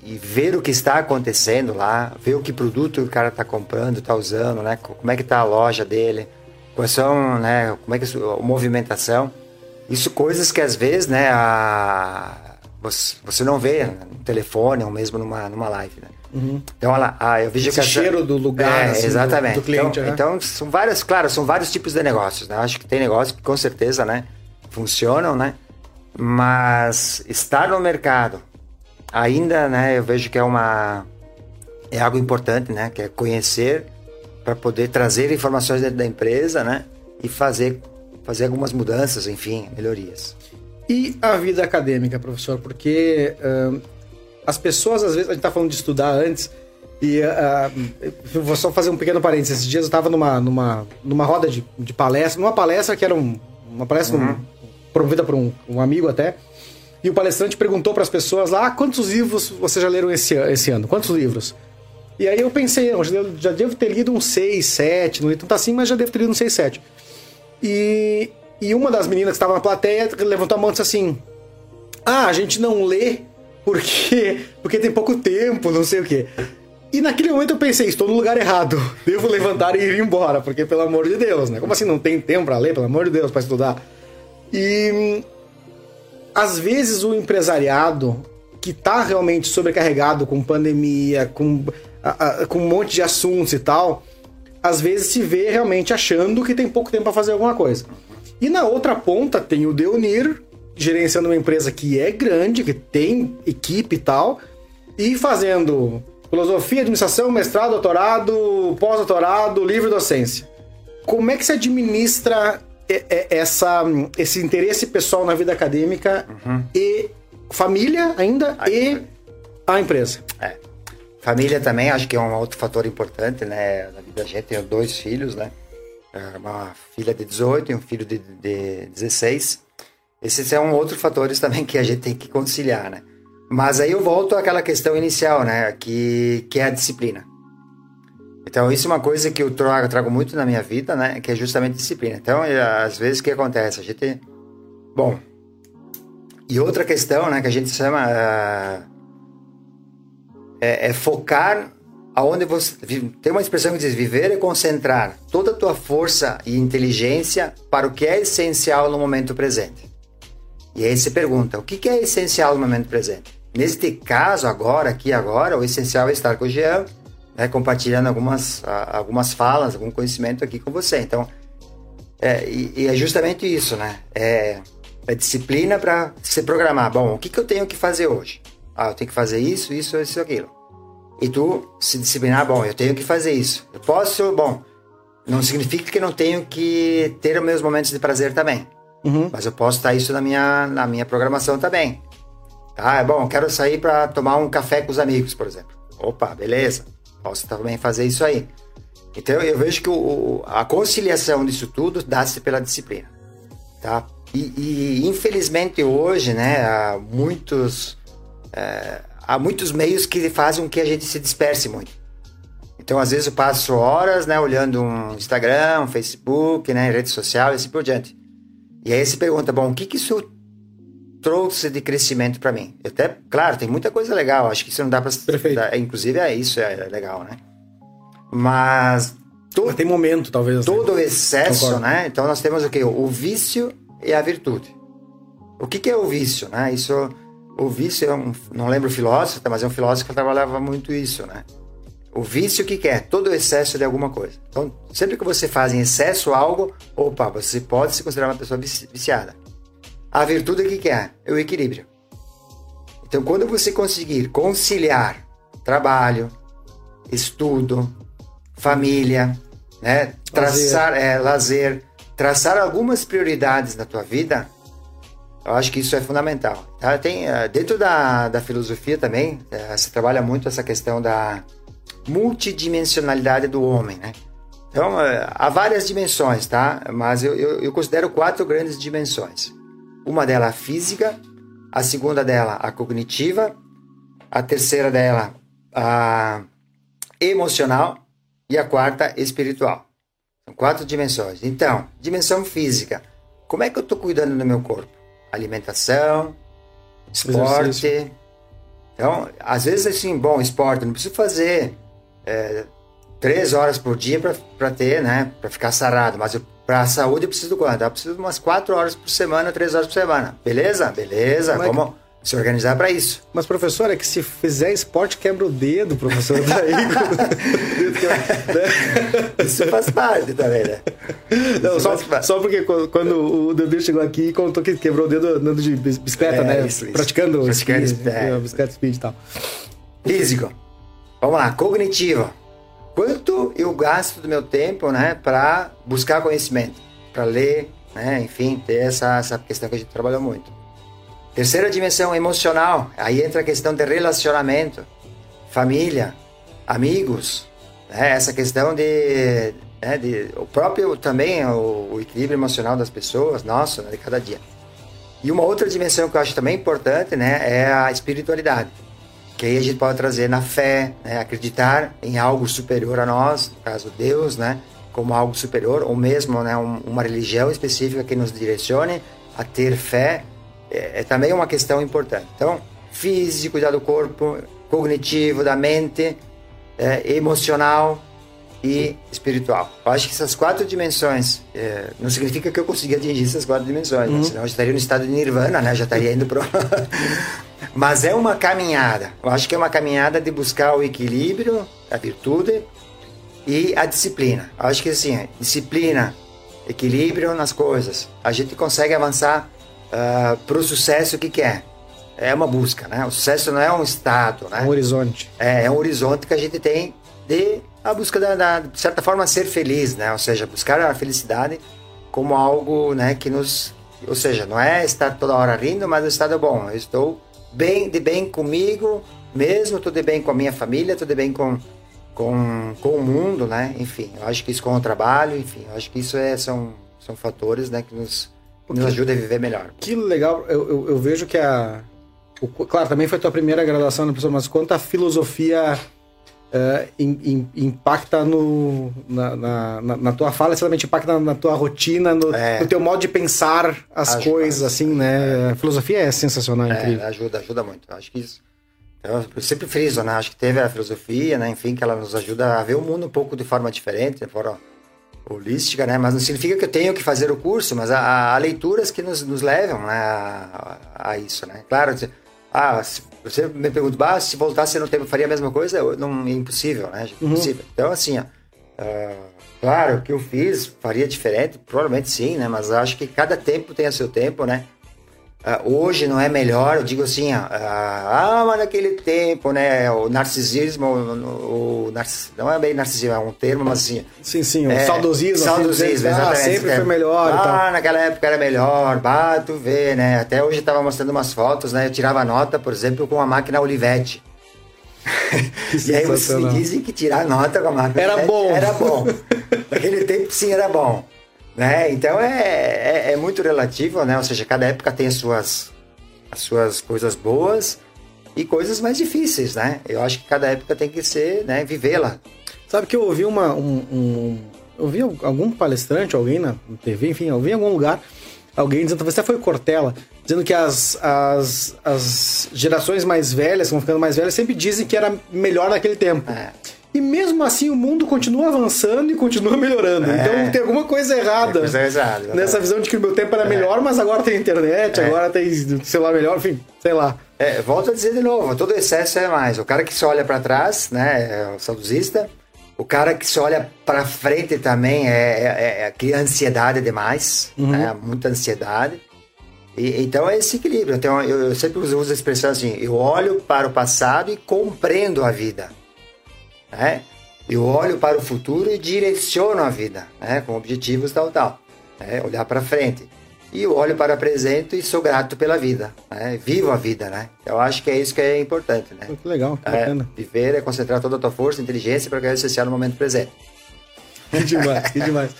e, e, ver o que está acontecendo lá, ver o que produto o cara está comprando, está usando, né, como é que está a loja dele, quais são, né, como é que é a movimentação, isso coisas que às vezes, né, a, você, você não vê no telefone ou mesmo numa, numa live, né. Uhum. Então, olha lá, eu vejo Esse que cheiro do lugar, é, assim, exatamente. Do, do cliente, então, né? então, são várias, claro, são vários tipos de negócios, né? Acho que tem negócios que com certeza, né, funcionam, né? Mas estar no mercado ainda, né, eu vejo que é uma é algo importante, né, que é conhecer para poder trazer informações dentro da empresa, né, e fazer fazer algumas mudanças, enfim, melhorias. E a vida acadêmica, professor, porque uh, as pessoas às vezes a gente tá falando de estudar antes e uh, vou só fazer um pequeno parênteses. Esses dias eu estava numa, numa, numa roda de, de palestra, numa palestra que era um, uma palestra uhum promovida por um, um amigo até. E o palestrante perguntou para as pessoas lá: ah, quantos livros vocês já leram esse, esse ano? Quantos livros? E aí eu pensei, já, já devo ter lido uns 6, 7, não li tanto assim, mas já devo ter lido uns 6, 7. E, e uma das meninas que estava na plateia levantou a mão e disse assim: Ah, a gente não lê porque, porque tem pouco tempo, não sei o quê. E naquele momento eu pensei, estou no lugar errado. Devo levantar e ir embora, porque pelo amor de Deus, né? Como assim não tem tempo para ler, pelo amor de Deus, para estudar? E às vezes o empresariado que está realmente sobrecarregado com pandemia, com, a, a, com um monte de assuntos e tal, às vezes se vê realmente achando que tem pouco tempo para fazer alguma coisa. E na outra ponta tem o Deunir, gerenciando uma empresa que é grande, que tem equipe e tal, e fazendo filosofia, administração, mestrado, doutorado, pós-doutorado, livre docência. Como é que se administra essa, esse interesse pessoal na vida acadêmica uhum. e família ainda a e empresa. a empresa. É. Família também, acho que é um outro fator importante, né? Na vida da gente, tenho dois filhos, né? É, uma filha de 18 e um filho de, de 16. Esses são outros fatores também que a gente tem que conciliar, né? Mas aí eu volto àquela questão inicial, né? Que, que é a disciplina. Então, isso é uma coisa que eu trago, trago muito na minha vida, né? Que é justamente disciplina. Então, às vezes, o que acontece? A gente. Bom. E outra questão, né? Que a gente chama. Uh, é, é, focar aonde você. Tem uma expressão que diz: viver é concentrar toda a tua força e inteligência para o que é essencial no momento presente. E aí você pergunta: o que é essencial no momento presente? Neste caso, agora, aqui agora, o essencial é estar com o Jean né, compartilhando algumas, algumas falas, algum conhecimento aqui com você. Então, é, e, e, é justamente isso, né? É, é disciplina para se programar. Bom, o que, que eu tenho que fazer hoje? Ah, eu tenho que fazer isso, isso, isso, aquilo. E tu se disciplinar, bom, eu tenho que fazer isso. Eu posso, bom, não significa que não tenho que ter os meus momentos de prazer também. Uhum. Mas eu posso estar isso na minha, na minha programação também. Tá, é bom, quero sair para tomar um café com os amigos, por exemplo. Opa, beleza. Posso também fazer isso aí. Então eu vejo que o, a conciliação disso tudo dá-se pela disciplina, tá? E, e, infelizmente hoje, né, há muitos é, há muitos meios que fazem com que a gente se disperse muito. Então às vezes eu passo horas, né, olhando um Instagram, um Facebook, né, rede social e assim por diante. E aí você pergunta, bom, o que que isso trouxe de crescimento para mim. Até, claro, tem muita coisa legal. Acho que isso não dá para. Inclusive, é isso, é legal, né? Mas. Mas tem momento, talvez. Assim. Todo o excesso, Concordo. né? Então nós temos o quê? O vício e a virtude. O que, que é o vício, né? Isso. O vício é um. Não lembro o filósofo, mas é um filósofo que trabalhava muito isso, né? O vício, o que, que é? Todo o excesso de alguma coisa. Então, sempre que você faz em excesso algo, opa, você pode se considerar uma pessoa viciada. A virtude o que é? É o equilíbrio. Então, quando você conseguir conciliar trabalho, estudo, família, né, traçar lazer. É, lazer, traçar algumas prioridades na tua vida, eu acho que isso é fundamental. Tá? Tem eh, dentro da, da filosofia também eh, se trabalha muito essa questão da multidimensionalidade do homem, né? Então eh, há várias dimensões, tá? Mas eu, eu, eu considero quatro grandes dimensões. Uma delas a física, a segunda dela a cognitiva, a terceira dela a emocional e a quarta espiritual. São quatro dimensões. Então, dimensão física. Como é que eu estou cuidando do meu corpo? Alimentação, esporte. Exercício. Então, às vezes assim, bom, esporte, não preciso fazer é, três horas por dia para ter, né, para ficar sarado, mas eu para a saúde eu preciso de quanto? Eu preciso de umas 4 horas por semana, 3 horas por semana. Beleza? Beleza. Como é que... se organizar para isso. Mas, professor, é que se fizer esporte, quebra o dedo, professor. Daí, isso faz parte também, né? Não, só, só, porque quando o Deus chegou aqui e contou que quebrou o dedo andando de bicicleta, é, né? Isso, Praticando isso. Praticando speed, é. bicicleta speed e tal. Físico. Vamos lá, cognitivo quanto eu gasto do meu tempo, né, para buscar conhecimento, para ler, né, enfim, ter essa, essa questão que a gente trabalhou muito. Terceira dimensão emocional, aí entra a questão de relacionamento, família, amigos, né, essa questão de, né, de o próprio também o, o, equilíbrio emocional das pessoas, nossa, né, de cada dia. E uma outra dimensão que eu acho também importante, né, é a espiritualidade que aí a gente pode trazer na fé, né? acreditar em algo superior a nós, no caso Deus, né? como algo superior, ou mesmo né? Um, uma religião específica que nos direcione a ter fé, é, é, também uma questão importante. Então, físico, cuidar do corpo, cognitivo, da mente, é, emocional e espiritual. Eu acho que essas quatro dimensões, é, não significa que eu consiga atingir essas quatro dimensões, né? uhum. né? senão eu estaria no estado de nirvana, né? já estaria indo para Mas é uma caminhada. Eu acho que é uma caminhada de buscar o equilíbrio, a virtude e a disciplina. Eu acho que assim, disciplina, equilíbrio nas coisas, a gente consegue avançar uh, ah, para o sucesso que quer. É uma busca, né? O sucesso não é um estado, né? Um horizonte. É, é um horizonte que a gente tem de a busca da, da, de certa forma ser feliz, né? Ou seja, buscar a felicidade como algo, né, que nos, ou seja, não é estar toda hora rindo, mas o estado é bom. Eu estou bem de bem comigo mesmo, tudo bem com a minha família, tudo bem com, com, com o mundo, né? Enfim, eu acho que isso com o trabalho, enfim, eu acho que isso é, são, são fatores né, que nos, nos ajudam a viver melhor. Que legal, eu, eu, eu vejo que a, claro, também foi a tua primeira graduação, né, professor? Mas quanto a filosofia uh, in, in, impacta no, na, na, na, tua fala, exatamente impacta na, na tua rotina, no, é. no, teu modo de pensar as ajuda, coisas, assim, né? É. A filosofia é sensacional, é, incrível. Ajuda, ajuda muito. Acho que isso. Eu sempre friso, né? Acho que teve a filosofia, né? Enfim, que ela nos ajuda a ver o mundo um pouco de forma diferente, de forma holística, né? Mas não significa que eu tenho que fazer o curso, mas há, há leituras que nos, nos levam né? a, a, isso, né? Claro, ah, você me pergunta, bah, se voltasse no tempo faria a mesma coisa? Não, é impossível, né? Uhum. Impossível. Uhum. Então, assim, ó, uh, claro, o que eu fiz faria diferente? Provavelmente sim, né? Mas acho que cada tempo tem o seu tempo, né? Uh, hoje não é melhor, eu digo assim, uh, ah, mas naquele tempo, né, o narcisismo, o, o não é bem narcisismo, é um termo, mas assim... Sim, sim, o é, saudosismo. Saudosismo, assim, ah, sempre foi melhor Ah, naquela época era melhor, bah, tu vê, né, até hoje eu tava mostrando umas fotos, né, eu tirava nota, por exemplo, com a máquina Olivetti. e aí vocês me dizem que tirar nota com a máquina Era Olivetti bom. Era bom. Naquele tempo sim era bom. Né? Então é, é, é, muito relativo, né? Ou seja, cada época tem as suas, as suas coisas boas e coisas mais difíceis, né? Eu acho que cada época tem que ser, né? Vivê-la. Sabe que eu ouvi uma, um, um eu vi algum palestrante, alguém na TV, enfim, eu vi em algum lugar alguém dizendo, talvez até foi Cortella, dizendo que as, as, as gerações mais velhas, que vão ficando mais velhas, sempre dizem que era melhor naquele tempo. É. E mesmo assim o mundo continua avançando e continua melhorando. É. Então tem alguma coisa errada. Coisa errada nessa visão de que o meu tempo era é. melhor, mas agora tem internet, é. agora tem celular melhor, enfim, sei lá. É, volto a dizer de novo, todo excesso é mais. O cara que só olha para trás, né, é o saudosista. O cara que só olha para frente também é, é, é, cria ansiedade demais, uhum. né, muita ansiedade. E, então é esse equilíbrio. Então eu, eu sempre uso a expressão assim: eu olho para o passado e compreendo a vida né? Eu olho para o futuro e direciono a vida, né? Com objetivos tal, tal. Né? Olhar para frente. E eu olho para o presente e sou grato pela vida, né? Vivo a vida, né? Eu acho que é isso que é importante, né? Muito legal, que é, bacana. Viver é concentrar toda a tua força inteligência para ganhar essencial no momento presente. Que demais, que demais.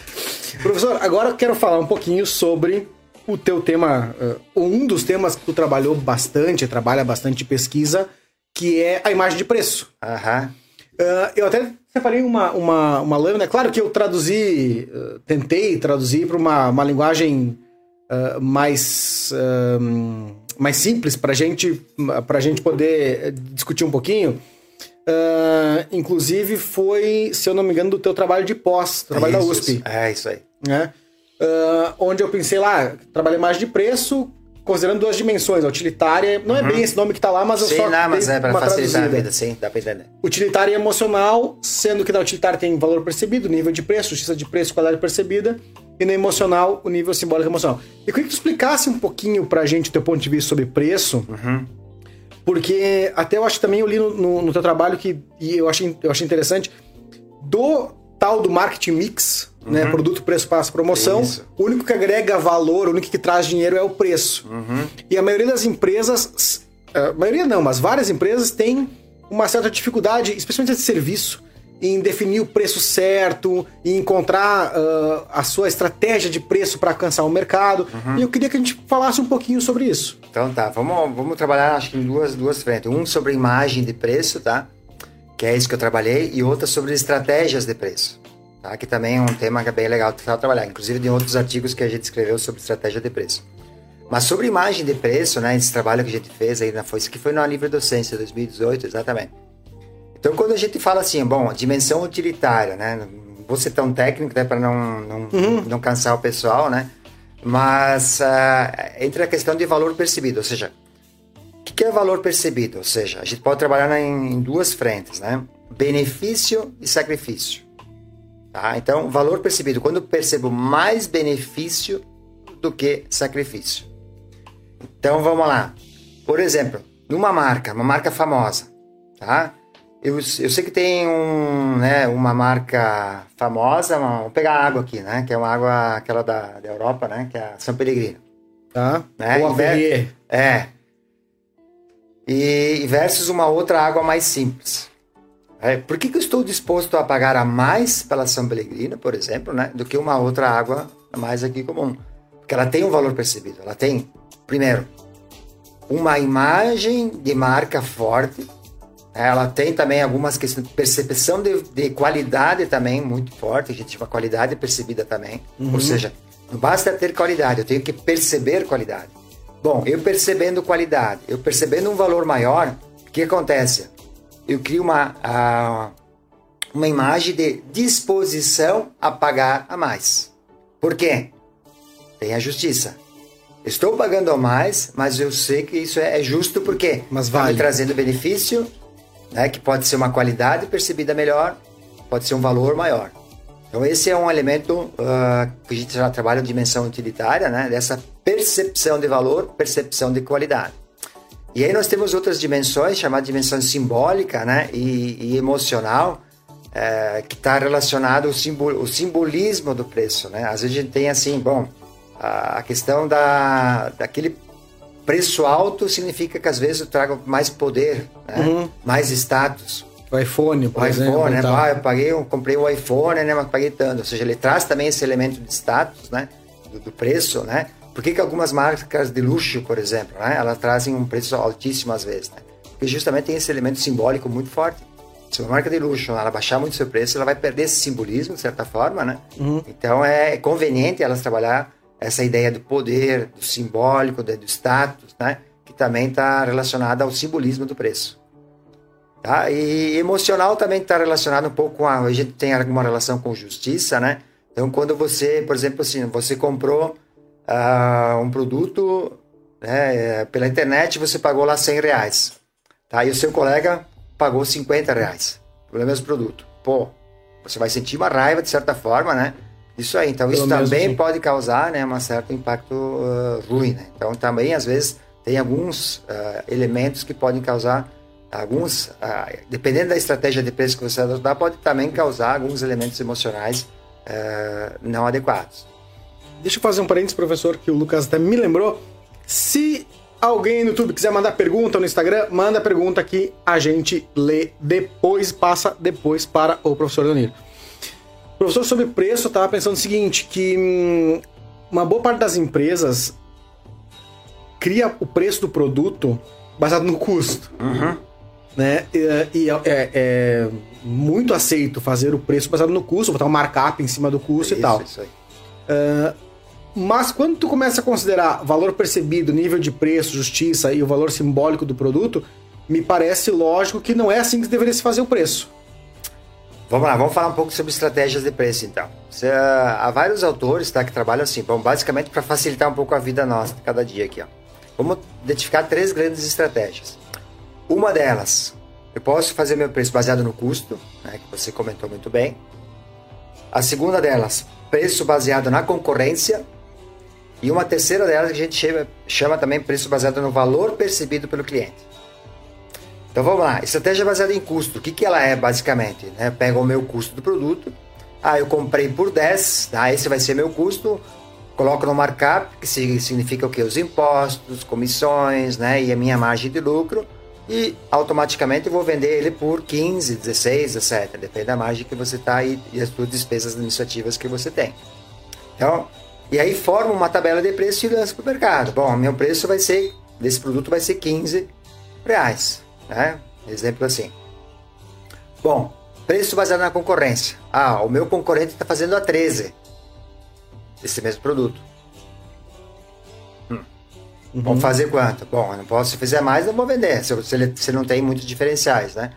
Professor, agora eu quero falar um pouquinho sobre o teu tema, uh, um dos temas que tu trabalhou bastante, trabalha bastante pesquisa, que é a imagem de preço. Aham. Uh, eu até separei uma, uma, uma lâmina. Claro que eu traduzi, uh, tentei traduzir para uma, uma linguagem uh, mais, mais simples para gente, a gente poder discutir um pouquinho. inclusive foi, se eu não me engano, do teu trabalho de pós, trabalho isso, da USP. É, isso aí. Né? onde eu pensei lá, trabalhei mais de preço, considerando duas dimensões. A utilitária, não é uhum. é bem esse nome que tá lá, mas eu sim, só não, mas é para facilitar traduzida. a vida, sim, dá pra entender. Utilitária e emocional, sendo que na utilitária tem valor percebido, nível de preço, justiça de preço, qualidade percebida, e na emocional, o nível simbólico emocional. Eu queria que tu explicasse um pouquinho pra gente o teu ponto de vista sobre preço, uhum. porque até eu acho também, eu li no, no, no teu trabalho que, e eu achei, eu achei interessante, do tal do marketing mix, né? Uhum. Produto, preço, passa, promoção. Isso. O único que agrega valor, o único que traz dinheiro é o preço. Uhum. E a maioria das empresas, a maioria não, mas várias empresas têm uma certa dificuldade, especialmente de serviço, em definir o preço certo, e encontrar uh, a sua estratégia de preço para alcançar o mercado. Uhum. E eu queria que a gente falasse um pouquinho sobre isso. Então tá, vamos, vamos trabalhar acho que em duas, duas frentes. Um sobre imagem de preço, tá? Que é isso que eu trabalhei, e outra sobre estratégias de preço tá? que também é um tema que é bem legal de trabalhar, inclusive de outros artigos que a gente escreveu sobre estratégia de preço. Mas sobre imagem de preço, né, esse trabalho que a gente fez aí, foi isso que foi no livre docência 2018, exatamente. Então, quando a gente fala assim, bom, dimensão utilitária, né, vou ser tão técnico, né, para não, não, uhum. não cansar o pessoal, né, mas uh, entra a questão de valor percebido, ou seja, o que é valor percebido? Ou seja, a gente pode trabalhar em duas frentes, né, benefício e sacrifício. Tá? Então, valor percebido, quando eu percebo mais benefício do que sacrifício. Então, vamos lá. Por exemplo, numa marca, uma marca famosa, tá? Eu, eu sei que tem um, né, uma marca famosa, uma, vamos pegar água aqui, né? Que é uma água, aquela da, da Europa, né? Que é a São Pellegrino. Tá. Né? O É. E versus uma outra água mais simples. É, por que, que eu estou disposto a pagar a mais pela São Pellegrino, por exemplo, né, do que uma outra água mais aqui comum? Porque ela tem um valor percebido. Ela tem, primeiro, uma imagem de marca forte. Ela tem também algumas questões de percepção de, de qualidade também muito forte. A gente chama qualidade percebida também. Uhum. Ou seja, não basta ter qualidade, eu tenho que perceber qualidade. Bom, eu percebendo qualidade, eu percebendo um valor maior, o que acontece? Eu crio uma, uh, uma imagem de disposição a pagar a mais. Por quê? Tem a justiça. Estou pagando a mais, mas eu sei que isso é justo porque mas vale. está me trazendo benefício, né, que pode ser uma qualidade percebida melhor, pode ser um valor maior. Então esse é um elemento uh, que a gente já trabalha em dimensão utilitária, né, dessa percepção de valor, percepção de qualidade. E aí nós temos outras dimensões, chamada dimensão simbólica né, e, e emocional, é, que está relacionado ao simbol, o simbolismo do preço. Né? Às vezes a gente tem assim, bom, a, a questão da, daquele preço alto significa que às vezes eu trago mais poder, né? uhum. mais status. O iPhone, por o exemplo. iPhone, né? Ah, eu paguei, eu comprei o iPhone, né? Mas paguei tanto. Ou seja, ele traz também esse elemento de status, né? Do, do preço, né? Por que, que algumas marcas de luxo, por exemplo, né? Elas trazem um preço altíssimo às vezes, né? Porque justamente tem esse elemento simbólico muito forte. Se uma marca de luxo ela baixar muito seu preço, ela vai perder esse simbolismo, de certa forma, né? Uhum. Então é conveniente elas trabalhar essa ideia do poder, do simbólico, do status, né? Que também está relacionada ao simbolismo do preço. Tá? E emocional também está relacionado um pouco com a, a gente tem alguma relação com justiça, né? Então quando você, por exemplo, assim, você comprou uh, um produto né, pela internet, você pagou lá 100 reais, tá? E o seu colega pagou 50 reais pelo mesmo produto. Pô, você vai sentir uma raiva de certa forma, né? Isso aí. Então, Pelo isso também assim. pode causar né, um certo impacto uh, ruim. Né? Então, também, às vezes, tem alguns uh, elementos que podem causar alguns, uh, dependendo da estratégia de preço que você adotar, pode também causar alguns elementos emocionais não adequados. Deixa eu fazer um parênteses, professor, que o Lucas até me lembrou. Se alguém no YouTube quiser mandar pergunta no Instagram, manda pergunta que a gente lê depois, passa depois para o professor Danilo. Professor, sobre preço, eu tava pensando o seguinte, que hum, uma boa parte das empresas cria o preço do produto baseado no custo. Uhum. Né? E, e é, é, é, muito aceito fazer o preço baseado no custo, botar um markup em cima do custo isso, e tal. Isso aí. Uh, mas quando tu começa a considerar valor percebido, nível de preço, justiça e o valor simbólico do produto, me parece lógico que não é assim que deveria se fazer o preço. Vamos lá, vamos falar um pouco sobre estratégias de preço então. Você, há vários autores tá, que trabalham assim, bom, basicamente para facilitar um pouco a vida nossa de cada dia aqui. Ó. Vamos identificar três grandes estratégias. Uma delas, eu posso fazer meu preço baseado no custo, né, que você comentou muito bem. A segunda delas, preço baseado na concorrência. E uma terceira delas que a gente chama, chama também preço baseado no valor percebido pelo cliente. Então vamos lá, estratégia baseada em custo. O que, que ela é basicamente? Né? Pega o meu custo do produto. Ah, eu comprei por 10, ah, esse vai ser meu custo. Coloco no markup, que significa o que? Os impostos, comissões, né? E a minha margem de lucro. E automaticamente vou vender ele por 15, 16, 17, depende da margem que você está e, e as suas despesas administrativas que você tem. Então, e aí forma uma tabela de preço e lança para o mercado. Bom, meu preço vai ser, desse produto vai ser 15 reais. Né? Exemplo assim. Bom, preço baseado na concorrência. Ah, o meu concorrente está fazendo a 13 esse mesmo produto. Hum. Uhum. Vamos fazer quanto? Bom, eu não posso, se fizer mais, não vou vender. Se, se, se não tem muitos diferenciais, né?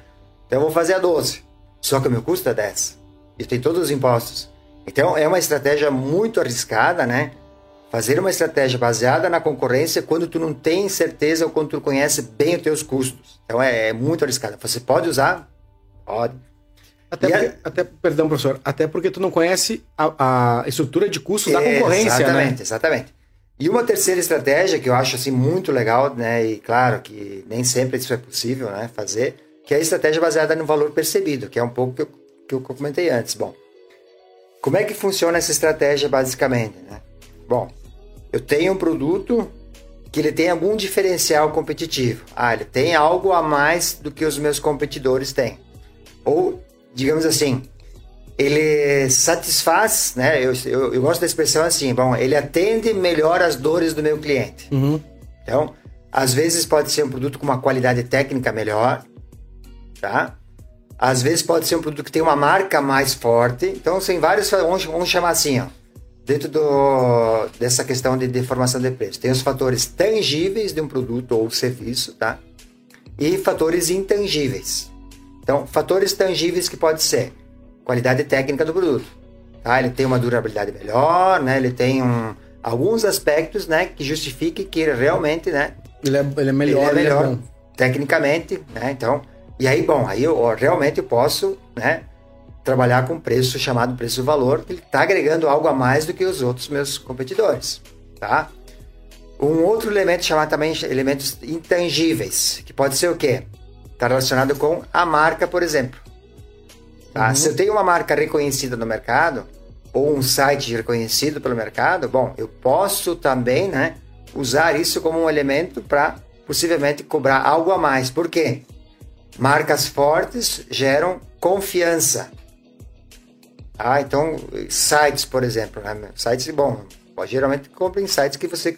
Então eu vou fazer a 12. Só que o meu custo é 10. E tem todos os impostos. Então é uma estratégia muito arriscada, né? Fazer uma estratégia baseada na concorrência quando tu não tem certeza ou quando tu conhece bem os teus custos. Então é, é muito arriscado. Você pode usar? Pode. Até, porque, a... até, perdão, professor, até porque tu não conhece a, a estrutura de custos da concorrência, exatamente, né? Exatamente, E uma terceira estratégia que eu acho assim muito legal, né? E claro que nem sempre isso é possível, né? Fazer, que é a estratégia baseada no valor percebido, que é um pouco que eu, que eu comentei antes. Bom, como é que funciona essa estratégia basicamente, né? Bom, eu tenho um produto que ele tem algum diferencial competitivo. Ah, ele tem algo a mais do que os meus competidores têm. Ou, digamos assim, ele satisfaz, né? Eu, eu, eu gosto da expressão assim, bom, ele atende melhor as dores do meu cliente. Uhum. Então, Às vezes pode ser um produto com uma qualidade técnica melhor, tá? Às vezes pode ser um produto que tem uma marca mais forte. Então, tem vários, vamos, vamos chamar assim, ó, dentro do, dessa questão de deformação de preço. Tem os fatores tangíveis de um produto ou serviço, tá? E fatores intangíveis. Então, fatores tangíveis que pode ser qualidade técnica do produto, tá? Ele tem uma durabilidade melhor, né? Ele tem um, alguns aspectos, né, que justifiquem que ele realmente, né, ele é, ele é melhor, ele é melhor ele é tecnicamente, né? Então, e aí, bom, aí eu realmente posso, né, trabalhar com preço chamado preço-valor, que ele está agregando algo a mais do que os outros meus competidores, tá? Um outro elemento chamado também elementos intangíveis, que pode ser o quê? Está relacionado com a marca, por exemplo. Tá? Uhum. Se eu tenho uma marca reconhecida no mercado, ou um site reconhecido pelo mercado, bom, eu posso também, né, usar isso como um elemento para possivelmente cobrar algo a mais. Por quê? Marcas fortes geram confiança. Ah, então, sites, por exemplo, né? sites, bom, geralmente compra em sites que você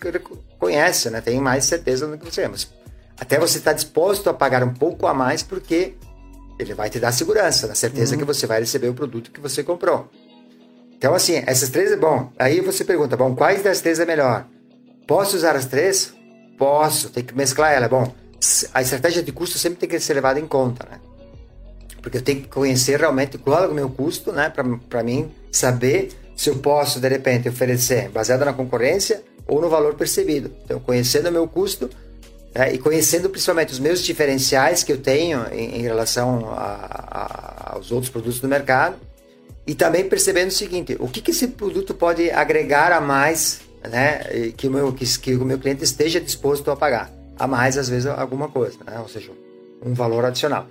conhece, né? tem mais certeza do que você é, mas até você está disposto a pagar um pouco a mais porque ele vai te dar segurança, na certeza uhum. que você vai receber o produto que você comprou. Então, assim, essas três é bom. Aí você pergunta, bom, quais das três é melhor? Posso usar as três? Posso, tem que mesclar ela. Bom, a estratégia de custo sempre tem que ser levada em conta, né? Porque eu tenho que conhecer realmente qual é o meu custo, né? Para mim saber se eu posso, de repente, oferecer baseado na concorrência ou no valor percebido. Então, conhecendo o meu custo né? e conhecendo principalmente os meus diferenciais que eu tenho em, em relação a, a, aos outros produtos do mercado e também percebendo o seguinte, o que, que esse produto pode agregar a mais né, que, o meu, que, que o meu cliente esteja disposto a pagar a mais, às vezes, alguma coisa, né? ou seja, um valor adicional.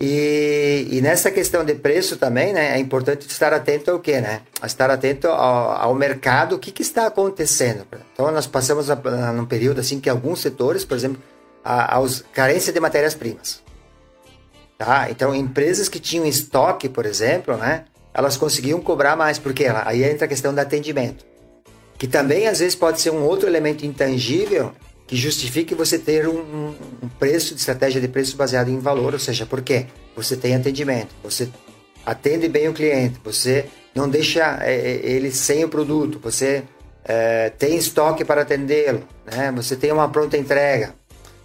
E, e, nessa questão de preço também, né, é importante estar atento ao que, né? Estar atento ao, ao mercado, o que, que, está acontecendo. Então, nós passamos a, a, num período assim que alguns setores, por exemplo, a, a carência de matérias-primas. Tá? Então, empresas que tinham estoque, por exemplo, né, elas conseguiam cobrar mais, porque aí entra a questão do atendimento, que também às vezes pode ser um outro elemento intangível que justifique você ter um, um, preço de estratégia de preço baseado em valor, ou seja, por quê? Você tem atendimento, você atende bem o cliente, você não deixa é, é ele sem o produto, você é, tem estoque para atendê-lo, né? Você tem uma pronta entrega.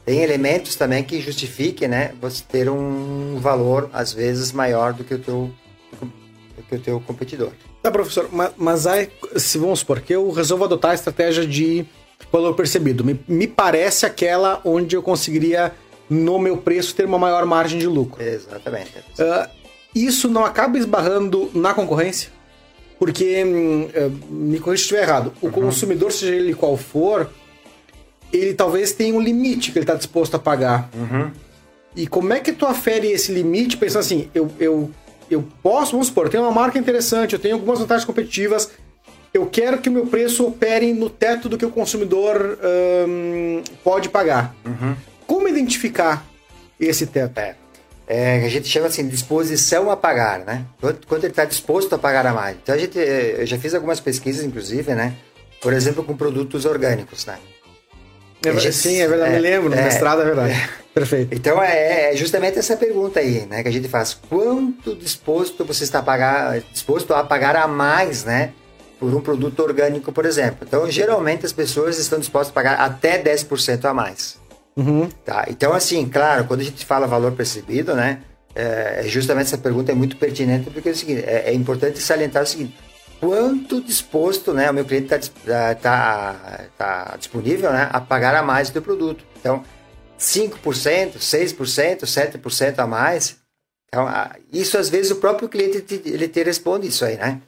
Tem elementos também que justifiquem, né? Você ter um valor às vezes maior do que o teu, do que o teu competidor. Tá, professor, mas, mas aí, se vamos supor que eu resolvo adotar a estratégia de valor percebido. Me, me parece aquela onde eu conseguiria, no meu preço, ter uma maior margem de lucro. Exatamente. Uh, isso não acaba esbarrando na concorrência? Porque, uh, me corrija se estiver errado, o uhum. consumidor, seja ele qual for, ele talvez tenha um limite que ele está disposto a pagar. Uhum. E como é que tu afere esse limite pensando assim, eu, eu, eu posso, vamos supor, eu tenho uma marca interessante, eu tenho algumas vantagens competitivas, eu quero que o meu preço opere no teto do que o consumidor hum, pode pagar. Uhum. Como identificar esse teto? É. É, a gente chama assim disposição a pagar, né? Quando ele está disposto a pagar a mais. Então a gente, eu já fiz algumas pesquisas, inclusive, né? Por exemplo, com produtos orgânicos, né? É, gente, sim, é verdade, é, me lembro, no é, mestrado é verdade. É. Perfeito. Então é, é, justamente essa pergunta aí, né, que a gente faz. Quanto disposto você está a pagar, disposto a pagar a mais, né? Por um produto orgânico, por exemplo. Então, geralmente as pessoas estão dispostas a pagar até 10% a mais. Uhum. Tá? Então, assim, claro, quando a gente fala valor percebido, né? É, justamente essa pergunta é muito pertinente porque é o seguinte, é, é importante salientar o seguinte, quanto disposto, né, o meu cliente está tá, tá disponível, né, a pagar a mais do produto. Então, 5%, 6%, 7% a mais. Então, isso às vezes o próprio cliente te, ele te responde isso aí, né?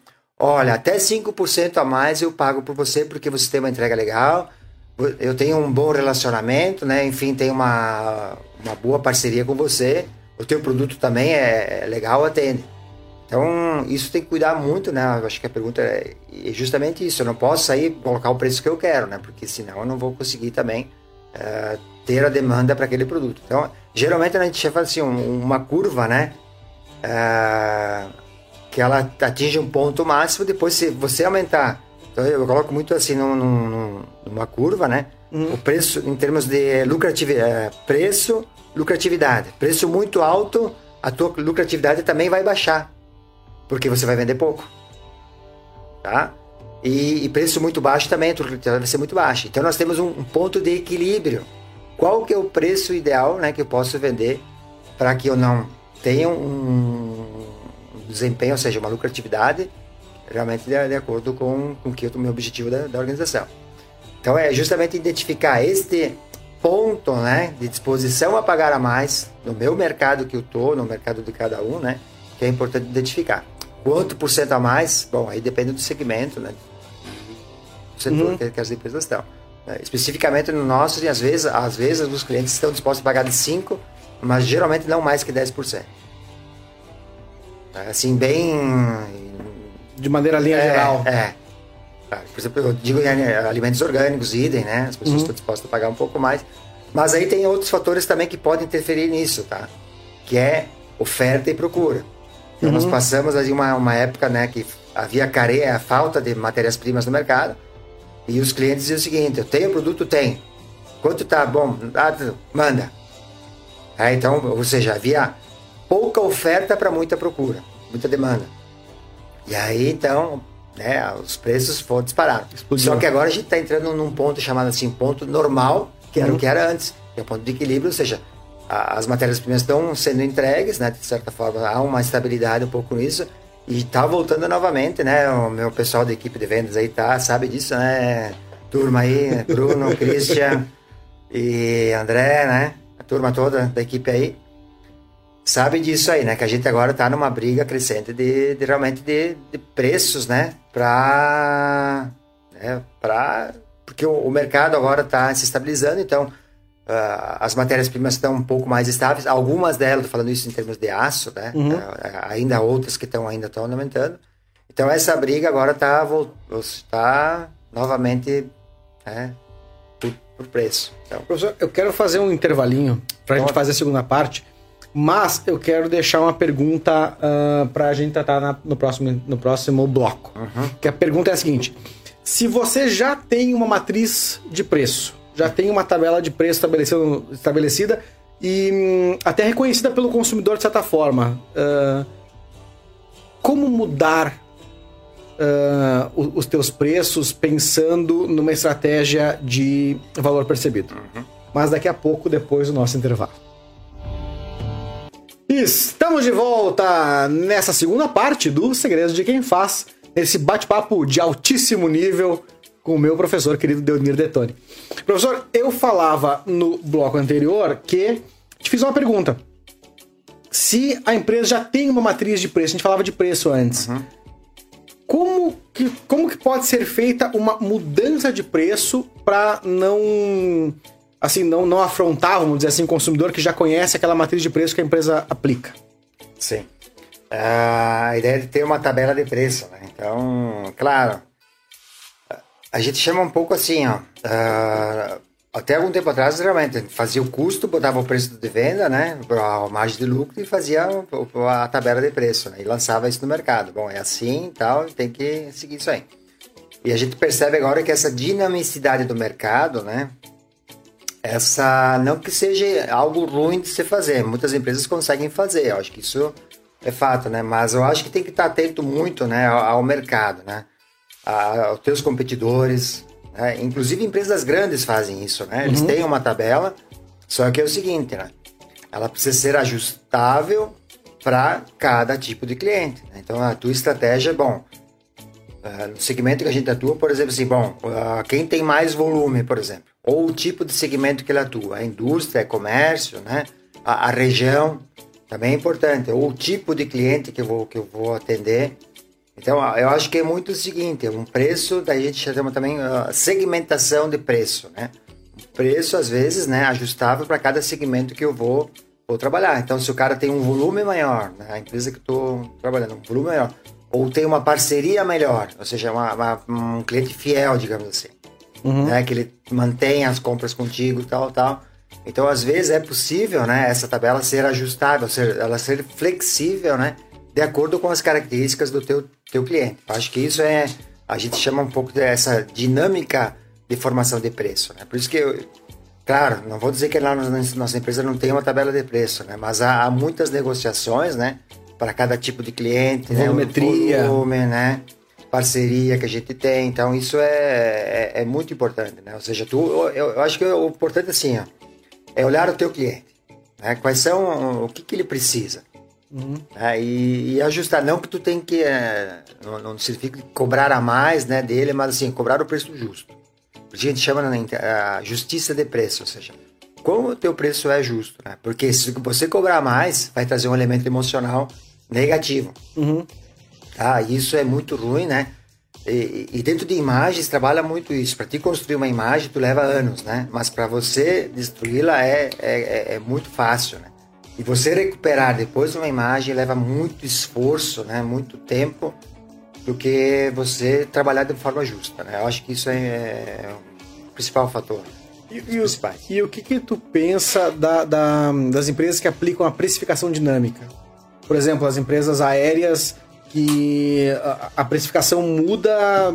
Olha, até 5% a mais eu pago por você porque você tem uma entrega legal, eu tenho um bom relacionamento, né? Enfim, tenho uma, uma boa parceria com você, o teu produto também é, é legal, atende. Então, isso tem que cuidar muito, né? Eu acho que a pergunta é, é justamente isso. Eu não posso sair colocar o preço que eu quero, né? Porque senão eu não vou conseguir também é, ter a demanda para aquele produto. Então, geralmente a gente faz assim, uma curva, né? É, que ela atinge um ponto máximo, depois se você aumentar, então eu coloco muito assim num, num, numa curva, né? Uhum. O preço em termos de lucratividade, é, preço, lucratividade. Preço muito alto, a tua lucratividade também vai baixar, porque você vai vender pouco, tá? E, e preço muito baixo também, a tua lucratividade vai ser muito baixa. Então nós temos um, um ponto de equilíbrio. Qual que é o preço ideal, né, que eu posso vender para que eu não tenha um desempenho, ou seja, uma lucratividade realmente de, de acordo com, com que é o meu objetivo da, da organização. Então é justamente identificar este ponto, né, de disposição a pagar a mais no meu mercado que eu tô, no mercado de cada um, né, que é importante identificar. Quanto por cento a mais? Bom, aí depende do segmento, né, do setor uhum. que, que as empresas estão. Né. Especificamente no nosso, e às vezes, às vezes os clientes estão dispostos a pagar de 5, mas geralmente não mais que 10%. Assim, bem... De maneira linha é, geral. É, por exemplo, eu digo alimentos orgânicos, idem, né? As pessoas uhum. estão dispostas a pagar um pouco mais. Mas aí tem outros fatores também que podem interferir nisso, tá? Que é oferta e procura. Então uhum. nós passamos aí uma, uma época, né, que havia careia, a falta de matérias-primas no mercado. E os clientes diziam o seguinte: eu tenho produto, tem. Quanto tá bom? Ah, manda. É, então, ou seja, havia pouca oferta para muita procura, muita demanda. E aí, então, né? Os preços foram disparados. Só que agora a gente está entrando num ponto chamado assim, ponto normal, que era uhum. o que era antes, que é o ponto de equilíbrio, ou seja, a, as matérias-primas estão sendo entregues, né? De certa forma, há uma estabilidade um pouco nisso, e está voltando novamente, né? O meu pessoal da equipe de vendas aí tá, sabe disso, né? Turma aí, Bruno, Christian e André, né? A turma toda da equipe aí sabe disso aí, né? Que a gente agora está numa briga crescente de, de realmente de, de, preços, né? Para, né? Para porque o, o, mercado agora está se estabilizando, então uh, as matérias-primas estão um pouco mais estáveis. Algumas delas, falando isso em termos de aço, né? Uhum. Uh, ainda outras que estão ainda estão aumentando. Então essa briga agora está tá novamente né, por, por preço. Então, Professor, eu quero fazer um intervalinho para a gente fazer a segunda parte. Mas eu quero deixar uma pergunta uh, para a gente tratar na, no, próximo, no próximo bloco. Uhum. Que a pergunta é a seguinte: se você já tem uma matriz de preço, já tem uma tabela de preço estabelecida e hum, até reconhecida pelo consumidor de certa forma, uh, como mudar uh, os teus preços pensando numa estratégia de valor percebido? Uhum. Mas daqui a pouco, depois do nosso intervalo. Estamos de volta nessa segunda parte do Segredos de Quem Faz, esse bate-papo de altíssimo nível com o meu professor querido Deonir Detoni. Professor, eu falava no bloco anterior que te fiz uma pergunta. Se a empresa já tem uma matriz de preço, a gente falava de preço antes, uhum. como, que, como que pode ser feita uma mudança de preço para não assim, não, não afrontar, vamos dizer assim, o consumidor que já conhece aquela matriz de preço que a empresa aplica. Sim. A ideia de ter uma tabela de preço, né? Então, claro, a gente chama um pouco assim, ó. Uh, até algum tempo atrás, realmente, fazia o custo, botava o preço de venda, né? A margem de lucro e fazia a tabela de preço, né? E lançava isso no mercado. Bom, é assim e tal, tem que seguir isso aí. E a gente percebe agora que essa dinamicidade do mercado, né? Essa não que seja algo ruim de se fazer, muitas empresas conseguem fazer, eu acho que isso é fato, né? Mas eu acho que tem que estar atento muito, né, ao, mercado, né? A, aos teus competidores, né? inclusive empresas grandes fazem isso, né? Eles uhum. têm uma tabela, só que é o seguinte, né? Ela precisa ser ajustável para cada tipo de cliente. Né? Então a tua estratégia, bom, uh, no segmento que a gente atua, por exemplo, assim, bom, uh, quem tem mais volume, por exemplo ou o tipo de segmento que ele atua, a indústria, comércio, né? A, a, região também é importante, ou o tipo de cliente que eu vou, que eu vou atender. Então, eu acho que é muito o seguinte, um preço, daí a gente chama também uh, segmentação de preço, né? preço, às vezes, né, ajustável para cada segmento que eu vou, vou trabalhar. Então, se o cara tem um volume maior, né, a empresa que estou trabalhando, um volume maior, ou tem uma parceria melhor, ou seja, uma, uma, um cliente fiel, digamos assim uhum. né? Que ele mantém as compras contigo, tal, tal. Então, às vezes é possível, né? Essa tabela ser ajustável, ser, ela ser flexível, né? De acordo com as características do teu, teu cliente. Acho que isso é, a gente chama um pouco dessa dinâmica de formação de preço. Né? Por isso que eu, claro, não vou dizer que lá na nossa empresa não tem uma tabela de preço, né? Mas há, há muitas negociações, né? Para cada tipo de cliente, Volumetria. né? O volume, né? Parceria que a gente tem. Então, isso é, é, é muito importante, né? Ou seja, tu, eu, eu acho que o importante assim, ó, é olhar o teu cliente. Né? Quais são, o que, que ele precisa. Uhum. É, e, e, ajustar, não que tu tem que, é, não, não significa cobrar a mais né, dele, mas assim, cobrar o preço justo. A gente chama né, a justiça de preço, ou seja, como o teu preço é justo, né? Porque se você cobrar mais, vai trazer um elemento emocional negativo. Uhum. Tá? Isso é muito ruim, né? E, e, dentro de imagens trabalha muito isso. Para te construir uma imagem, tu leva anos, né? Mas para você destruí-la é, é, é, é, muito fácil, né? E você recuperar depois uma imagem leva muito esforço, né? Muito tempo do que você trabalhar de forma justa, né? Eu acho que isso é, é o principal fator. E, e, o, e o que, que tu pensa da, da, das empresas que aplicam a precificação dinâmica? Por exemplo, as empresas aéreas que a, precificação muda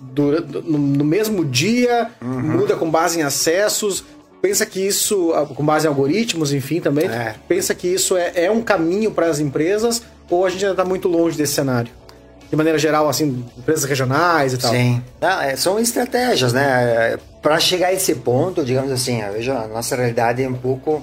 do, do, no, mesmo dia, uhum. muda com base em acessos. Pensa que isso, com base em algoritmos, enfim, também, é. pensa que isso é, é um caminho para as empresas ou a gente ainda está muito longe desse cenário? De maneira geral, assim, empresas regionais e tal. Sim. É, são estratégias, né? Para chegar a esse ponto, digamos assim, veja, a nossa realidade é um pouco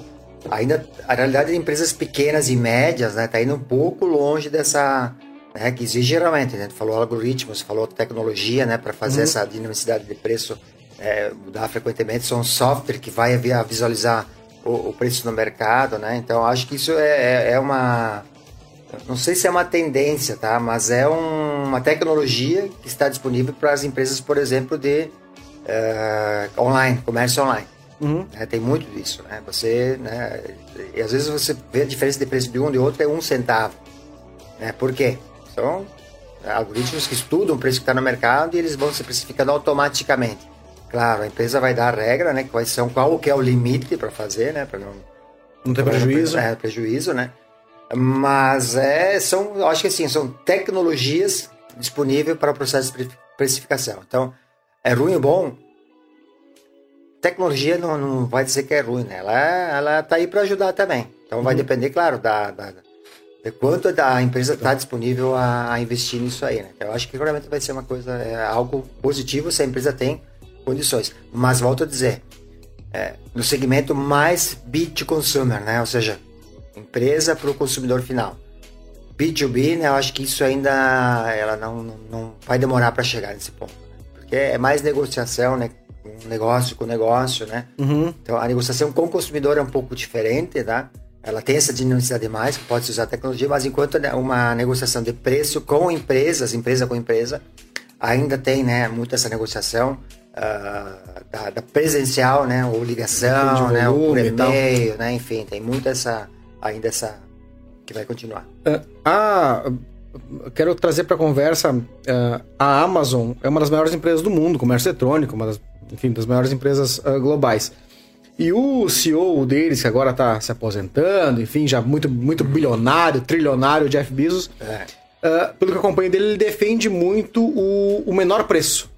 ainda a realidade de empresas pequenas e médias, né, tá indo um pouco longe dessa né, que exige geralmente, né? Tu falou algoritmos, falou tecnologia, né, para fazer uhum. essa dinamicidade de preço é, mudar frequentemente. São software que vai visualizar o, o, preço no mercado, né? Então acho que isso é, é, é, uma, não sei se é uma tendência, tá? Mas é um, uma tecnologia que está disponível para as empresas, por exemplo, de uh, online, comércio online. Uhum. É, tem muito disso, né? Você, né? E às vezes você vê a diferença de preço de um e de outro é um centavo, né? Por quê? São algoritmos que estudam o preço que está no mercado e eles vão se precificando automaticamente. Claro, a empresa vai dar a regra, né? Quais são, qual que é o limite para fazer, né? Para não, não ter prejuízo. É, prejuízo, né? Mas é, são, acho que assim, são tecnologias disponíveis para o processo de precificação. Então, é ruim ou bom? Tecnologia não, não vai dizer que é ruim, né? Ela, ela tá aí para ajudar também. Então, vai uhum. depender, claro, da, da de quanto a empresa está disponível a, a, investir nisso aí, né? Eu acho que realmente vai ser uma coisa, é algo positivo se a empresa tem condições. Mas volto a dizer, é, no segmento mais B2Consumer, né? Ou seja, empresa para o consumidor final. B2B, né? Eu acho que isso ainda ela não, não, não vai demorar para chegar nesse ponto. Né? Porque é mais negociação, né? Um negócio com negócio, né? Uhum. Então a negociação com o consumidor é um pouco diferente, tá? Ela tem essa dinamicidade mais, pode se usar tecnologia, mas enquanto né, uma negociação de preço com empresas, empresa com empresa, ainda tem né, muito essa negociação uh, da, da, presencial, né, ou ligação, né, ou por e-mail, né, enfim, tem muito essa, ainda essa, que vai continuar. Uh, ah, quero trazer para a conversa, uh, a Amazon é uma das maiores empresas do mundo, comércio eletrônico, uma das, enfim, das maiores empresas globais. E o CEO deles, que agora está se aposentando, enfim, já muito, muito bilionário, trilionário, Jeff Bezos, é. uh, pelo que eu acompanho dele, ele defende muito o, o menor preço.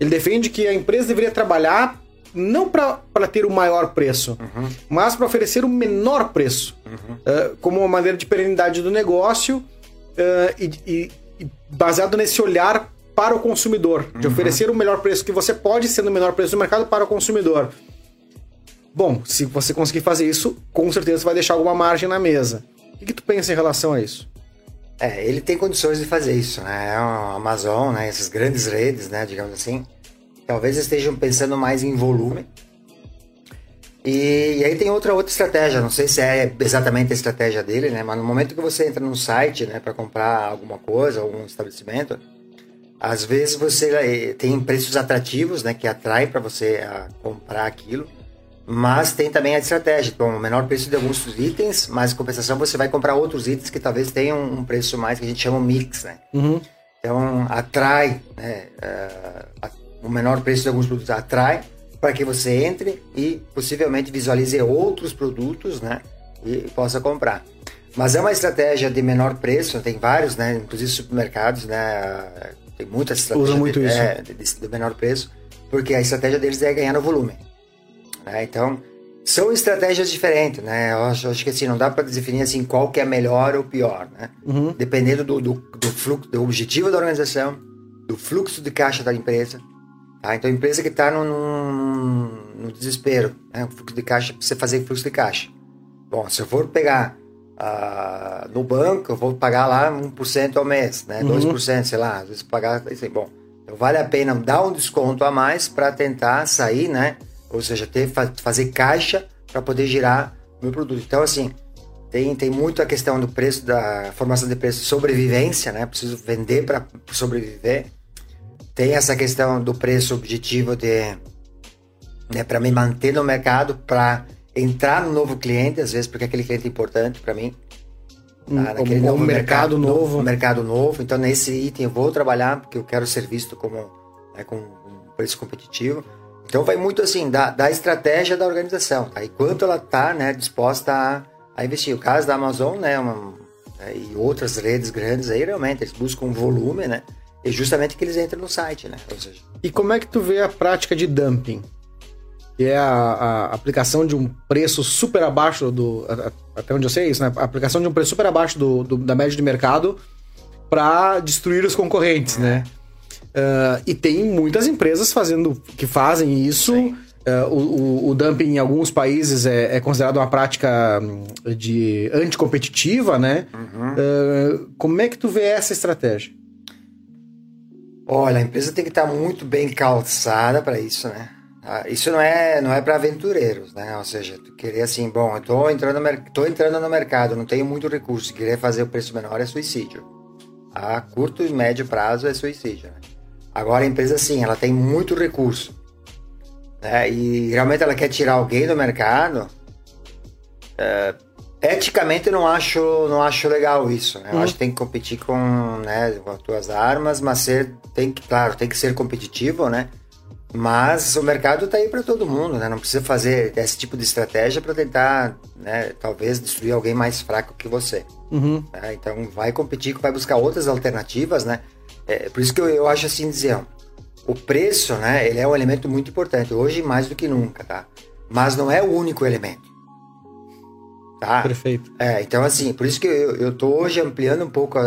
Ele defende que a empresa deveria trabalhar não para ter o maior preço, uhum. mas para oferecer o menor preço, uhum. uh, como uma maneira de perenidade do negócio uh, e, e, e, baseado nesse olhar para o consumidor, de uhum. oferecer o melhor preço que você pode, sendo o menor preço do mercado para o consumidor. Bom, se você conseguir fazer isso, com certeza você vai deixar alguma margem na mesa. O que, que tu pensa em relação a isso? É, ele tem condições de fazer isso, né? É a Amazon, né? Essas grandes redes, né? Digamos assim. Talvez estejam pensando mais em volume. E, e, aí tem outra outra estratégia. Não sei se é exatamente a estratégia dele, né? Mas no momento que você entra num site, né? Para comprar alguma coisa, algum estabelecimento, às vezes você eh, tem preços atrativos, né? Que atrai para você comprar aquilo. Mas tem também a estratégia, bom, o menor preço de alguns itens, mas em compensação você vai comprar outros itens que talvez tenham um preço mais que a gente chama mix, né? Uhum. Então atrai, né, uh, o menor preço de alguns produtos atrai para que você entre e possivelmente visualize outros produtos, né? E possa comprar. Mas é uma estratégia de menor preço, tem vários, né? Inclusive supermercados, né? Tem muitas estratégias Usa muito de, isso. É, de, de menor preço porque a estratégia deles é ganhar no volume. Né? Então, são estratégias diferentes, né? Eu acho, acho, que assim, não dá para definir assim qual que é melhor ou pior, né? Uhum. Dependendo do, do, do, fluxo, do objetivo da organização, do fluxo de caixa da empresa. Tá? Então, a empresa que está no, no, no, desespero, né? o fluxo de caixa, precisa fazer fluxo de caixa. Bom, se eu for pegar uh, no banco, eu vou pagar lá 1% ao mês, né? Uhum. 2%, sei lá, às vezes pagar, assim, bom, então vale a pena dar um desconto a mais para tentar sair, né? Ou seja, ter, fazer caixa para poder girar meu produto. Então, assim, tem, tem muito a questão do preço, da formação de preço, sobrevivência, né? Preciso vender para sobreviver. Tem essa questão do preço objetivo de, né, para me manter no mercado, para entrar no novo cliente, às vezes porque aquele cliente é importante para mim. Tá? Naquele um, novo mercado, mercado novo. mercado novo. Então, nesse item eu vou trabalhar porque eu quero ser visto como né, com um preço competitivo. Então vai muito assim da, da estratégia da organização? E quanto ela está né, disposta a, a, investir. O caso da Amazon, né, uma, é, e outras redes grandes aí, realmente, eles buscam volume, né? E justamente que eles entram no site, né? Seja... E como é que tu vê a prática de dumping? Que é a, a aplicação de um preço super abaixo do. Até onde eu sei isso, né? A aplicação de um preço super abaixo do, do da média de mercado para destruir os concorrentes, né? Uh, e tem muitas empresas fazendo que fazem isso. Uh, o, o, dumping em alguns países é, é, considerado uma prática hum, de anticompetitiva, né? Uhum. Uh, como é que tu vê essa estratégia? Olha, a empresa tem que estar muito bem calçada para isso, né? Isso não é, não é para aventureiros, né? Ou seja, tu querer assim, bom, eu tô entrando, no, tô entrando no mercado, não tenho muito recurso, querer fazer o preço menor é suicídio. A curto e médio prazo é suicídio, né? Agora a empresa sim, ela tem muito recurso. Né? E realmente ela quer tirar alguém do mercado. É, eticamente não acho, não acho legal isso. Né? Eu uhum. acho que tem que competir com, né, com as tuas armas, mas ser, tem que, claro, tem que ser competitivo, né? Mas o mercado está aí para todo mundo, né? Não precisa fazer esse tipo de estratégia para tentar, né, talvez destruir alguém mais fraco que você. Uhum. Né? Então vai competir, vai buscar outras alternativas, né? É, por isso que eu, eu acho assim dizer, ó, o preço, né, ele é um elemento muito importante, hoje mais do que nunca, tá? Mas não é o único elemento. Tá? Perfeito. É, então assim, por isso que eu, eu tô hoje ampliando um pouco a,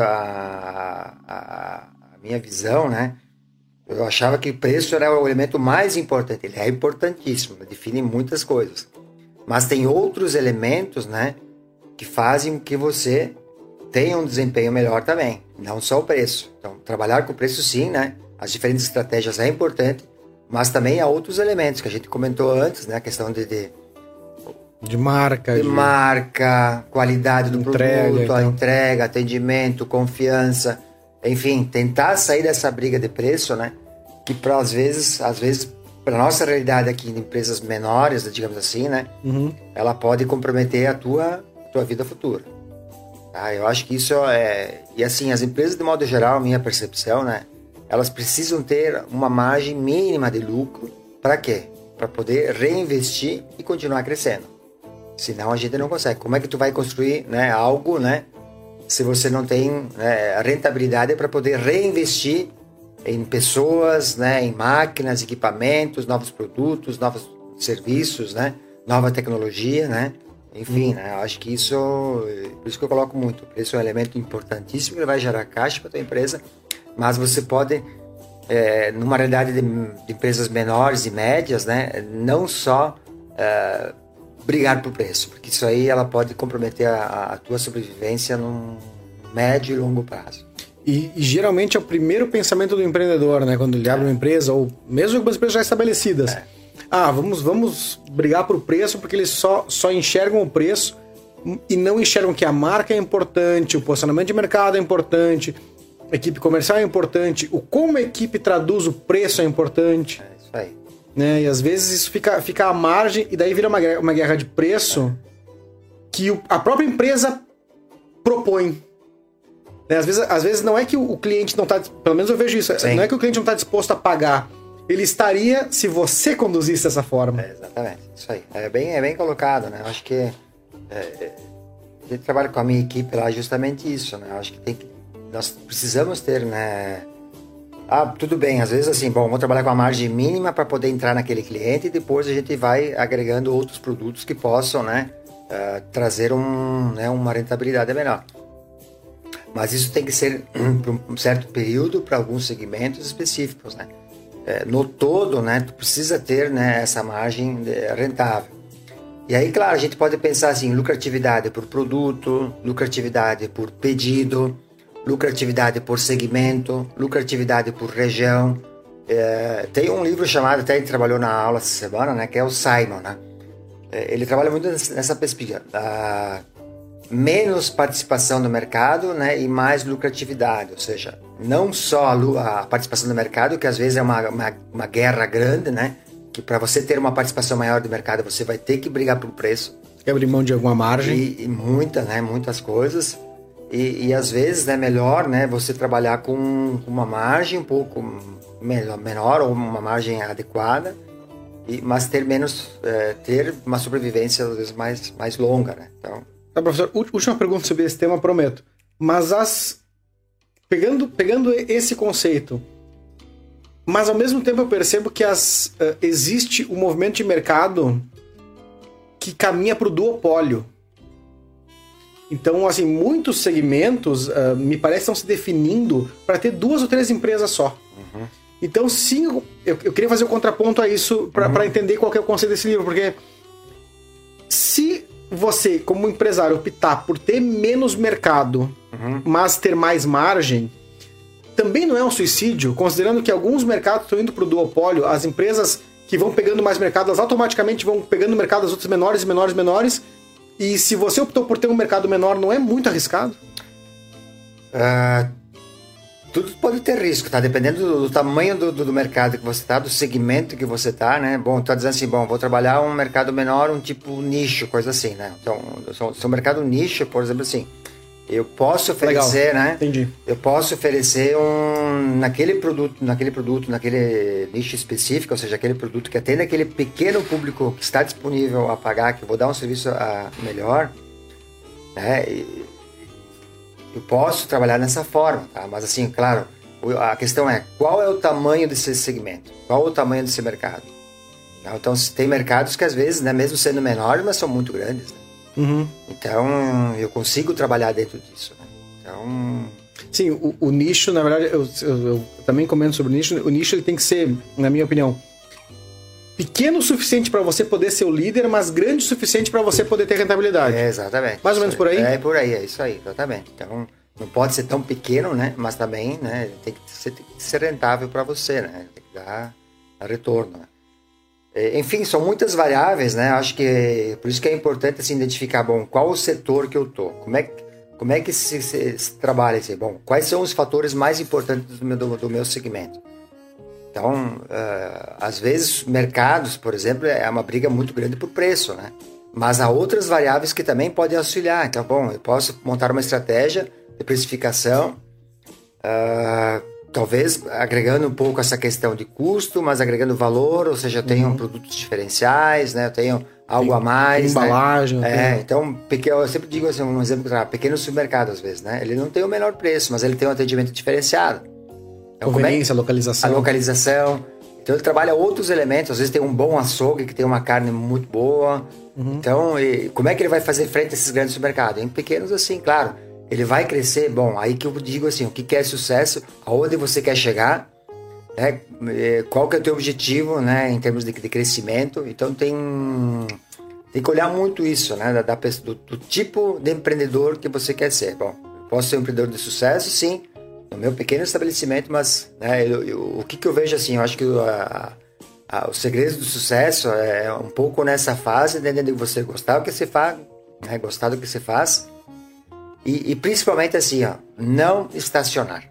a, a minha visão, né? Eu achava que o preço era o elemento mais importante. Ele é importantíssimo, define muitas coisas. Mas tem outros elementos, né, que fazem que você tenha um desempenho melhor também, não só o preço. Então, trabalhar com o preço sim, né? As diferentes estratégias é importante, mas também há outros elementos que a gente comentou antes, né? A questão de, de, de marca, de, de, marca, qualidade do entrega, produto, então. a entrega, atendimento, confiança, enfim, tentar sair dessa briga de preço, né? Que para às vezes, às vezes para nossa realidade aqui em empresas menores, digamos assim, né? Uhum. Ela pode comprometer a tua tua vida futura. Ah, eu acho que isso é. E assim, as empresas, de modo geral, minha percepção, né? Elas precisam ter uma margem mínima de lucro. Para quê? Para poder reinvestir e continuar crescendo. Senão a gente não consegue. Como é que tu vai construir né, algo, né? Se você não tem né, rentabilidade para poder reinvestir em pessoas, né, em máquinas, equipamentos, novos produtos, novos serviços, né, nova tecnologia, né? Enfim, né? Acho que isso, por isso que eu coloco muito. Esse é um elemento importantíssimo que vai gerar caixa para a tua empresa, mas você pode, é, numa realidade de, de, empresas menores e médias, né? Não só é, brigar por preço, porque isso aí ela pode comprometer a, a tua sobrevivência num médio e longo prazo. E, e, geralmente é o primeiro pensamento do empreendedor, né? Quando ele abre uma empresa, ou mesmo com as empresas já estabelecidas. É ah, vamos, vamos brigar por preço porque eles só, só enxergam o preço e não enxergam que a marca é importante, o posicionamento de mercado é importante, a equipe comercial é importante, o como a equipe traduz o preço é importante. É isso aí. Né? E às vezes isso fica, fica à margem e daí vira uma, uma guerra de preço que o, a própria empresa propõe. Né? Às, vezes, às vezes não é que o, o cliente não está. Pelo menos eu vejo isso. Sim. Não é que o cliente não está disposto a pagar ele estaria se você conduzisse dessa forma. É, exatamente, isso aí. É bem, é bem colocado, né? Eu acho que é, a gente trabalha com a minha equipe lá justamente isso, né? Acho que tem que, nós precisamos ter, né? Ah, tudo bem, às vezes assim, bom, vamos trabalhar com a margem mínima para poder entrar naquele cliente e depois a gente vai agregando outros produtos que possam, né, uh, trazer um, né, uma rentabilidade melhor. Mas isso tem que ser por um certo período para alguns segmentos específicos, né? É, no todo, né, tu precisa ter né, essa margem rentável. E aí, claro, a gente pode pensar assim, lucratividade por produto, lucratividade por pedido, lucratividade por segmento, lucratividade por região. É, tem um livro chamado, até ele trabalhou na aula essa semana, né, que é o Simon, né? É, ele trabalha muito nessa pesquisa. Menos participação no mercado né, e mais lucratividade, ou seja, não só a, a participação no mercado, que às vezes é uma, uma, uma guerra grande, né? Que para você ter uma participação maior do mercado, você vai ter que brigar pelo preço. Abrir mão de alguma margem. E, e muita, né? Muitas coisas. E, e às vezes é né, melhor né, você trabalhar com uma margem um pouco menor, menor ou uma margem adequada, e, mas ter menos, é, ter uma sobrevivência às vezes mais, mais longa. Né? Então... Tá, professor, última pergunta sobre esse tema, prometo. Mas as. Pegando, pegando esse conceito, mas ao mesmo tempo eu percebo que as, uh, existe um movimento de mercado que caminha para o duopólio. Então, assim, muitos segmentos uh, me parecem estão se definindo para ter duas ou três empresas só. Uhum. Então, sim, eu, eu, queria fazer o um contraponto a isso para uhum. entender qual é o conceito desse livro, porque se você, como empresário, optar por ter menos mercado, uhum. mas ter mais margem, também não é um suicídio, considerando que alguns mercados estão indo para o duopólio, as empresas que vão pegando mais mercado, elas automaticamente vão pegando mercado das outras menores, menores, menores, e se você optou por ter um mercado menor, não é muito arriscado? Uh, tudo pode ter risco, tá? Dependendo do, do tamanho do, do, do, mercado que você tá, do segmento que você tá, né? Bom, tá dizendo assim, bom, vou trabalhar um mercado menor, um tipo nicho, coisa assim, né? Então, se é um mercado nicho, por exemplo, assim, eu posso oferecer, Legal. né? Entendi. Eu posso oferecer um naquele produto, naquele produto, naquele nicho específico, ou seja, aquele produto que atende aquele pequeno público que está disponível a pagar, que eu vou dar um serviço a, melhor, né? E, eu posso trabalhar dessa forma, tá? Mas assim, claro, a questão é qual é o tamanho desse segmento, qual é o tamanho desse mercado. Então, tem mercados que às vezes, né, mesmo sendo menores, mas são muito grandes. Né? Uhum. Então, eu consigo trabalhar dentro disso. Né? Então. Sim, o, o, nicho, na verdade, eu, eu, eu, também comento sobre o nicho. O nicho ele tem que ser, na minha opinião, pequeno o suficiente para você poder ser o líder, mas grande o suficiente para você poder ter rentabilidade. É, exatamente. Mais ou menos por aí? É, por aí, é isso aí, exatamente. Então, não pode ser tão pequeno, né? Mas também, né? Tem que ser, tem que ser rentável para você, né? Tem que dar retorno. Né? É, enfim, são muitas variáveis, né? Acho que por isso que é importante assim, identificar, bom, qual o setor que eu tô, como é que como é que se, se, se trabalha assim, bom, quais são os fatores mais importantes do meu, do, do meu segmento. Então, uh, às vezes, mercados, por exemplo, é uma briga muito grande por preço, né? Mas há outras variáveis que também podem auxiliar. Então, bom, eu posso montar uma estratégia de precificação, uh, talvez agregando um pouco essa questão de custo, mas agregando valor, ou seja, eu tenho uhum. produtos diferenciais, né? Eu tenho algo tem, a mais, tem embalagem, né? É, então, eu sempre digo assim, um exemplo, pequeno supermercado às vezes, né? Ele não tem o menor preço, mas ele tem um atendimento diferenciado. Então, Conveniência, é? localização. A localização. Então ele trabalha outros elementos, às vezes tem um bom açougue que tem uma carne muito boa. Uhum. Então, como é que ele vai fazer frente a esses grandes supermercados? Em pequenos assim, claro ele vai crescer. Bom, aí que eu digo assim, o que é sucesso, aonde você quer chegar, né? É, qual que é o teu objetivo, né, em termos de, de crescimento. Então tem tem que olhar muito isso, né, da, da do, do, tipo de empreendedor que você quer ser. Bom, posso ser um empreendedor de sucesso, sim, no meu pequeno estabelecimento, mas né, eu, eu, o que, que eu vejo assim, eu acho que a, a, o segredo do sucesso é um pouco nessa fase de, de você gostar do que você faz, né, gostar do que você faz e, e principalmente assim, ó, não estacionar.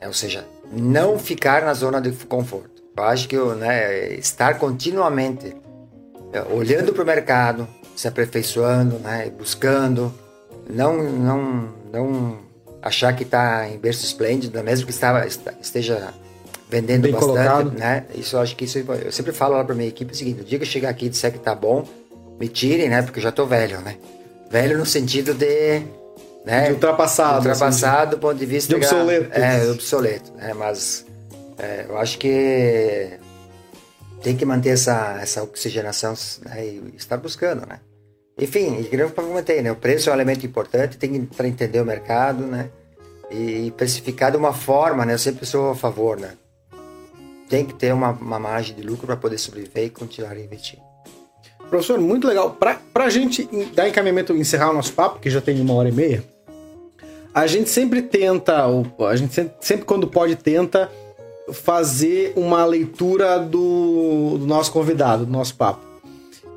É, ou seja, não ficar na zona de conforto. Eu acho que né, estar continuamente é, olhando para o mercado, se aperfeiçoando, né, buscando, não, não, não achar que está em berço esplêndido, mesmo que estava, esteja vendendo Bem bastante, colocado. né? Isso eu acho que isso eu sempre falo lá para minha equipe o seguinte: o dia que eu chegar aqui e disser que tá bom, me tirem, né? Porque eu já tô velho, né? Velho no sentido de né? De ultrapassado. Ultrapassado assim, do ponto de vista... De obsoleto. É, obsoleto, né? Mas É, eu acho que tem que manter essa, essa oxigenação né, e estar buscando, né? Enfim, e eu comentei, né? O preço é um elemento importante, tem que para entender o mercado, né? E precificar de uma forma, né? Eu sempre sou a favor, né? Tem que ter uma, uma margem de lucro para poder sobreviver e continuar investindo. Professor, muito legal. Para a gente dar encaminhamento, encerrar o nosso papo, que já tem uma hora e meia, a gente sempre tenta, a gente sempre, sempre quando pode, tenta fazer uma leitura do, do nosso convidado, do nosso papo.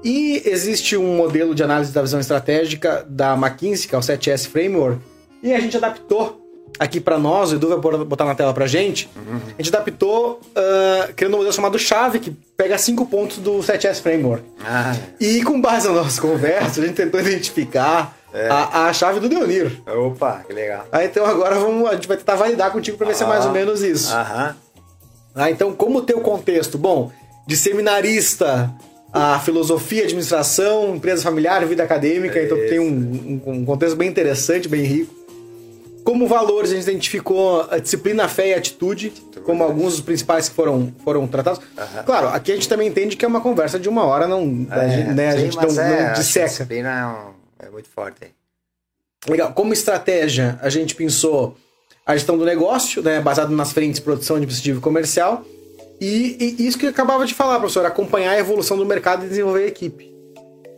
E existe um modelo de análise da visão estratégica da McKinsey, que é o 7S Framework, e a gente adaptou aqui para nós, o Edu vai botar na tela pra gente, a gente adaptou uh, criando um modelo chamado Chave, que pega cinco pontos do 7S Framework. Ah. E com base na nossa conversa, a gente tentou identificar é. a, a chave do Deonir. Opa, que legal. Ah, então agora vamos, a gente vai tentar validar contigo para ver ah. se é mais ou menos isso. Aham. Ah, então, como o teu contexto? Bom, de seminarista a filosofia, administração, empresa familiar, vida acadêmica, é então tem um, um, um, contexto bem interessante, bem rico. Como valores, a gente identificou a disciplina, a fé e a atitude, como alguns dos principais que foram, foram tratados. Uhum. Claro, aqui a gente também entende que é uma conversa de uma hora, não, é, a gente, né, sim, a gente não, é, não disseca. A disciplina é, é muito forte. Legal. Como estratégia, a gente pensou a gestão do negócio, né, baseado nas frentes de produção de dispositivo comercial, e, e, isso que eu acabava de falar, professor, acompanhar a evolução do mercado e desenvolver a equipe.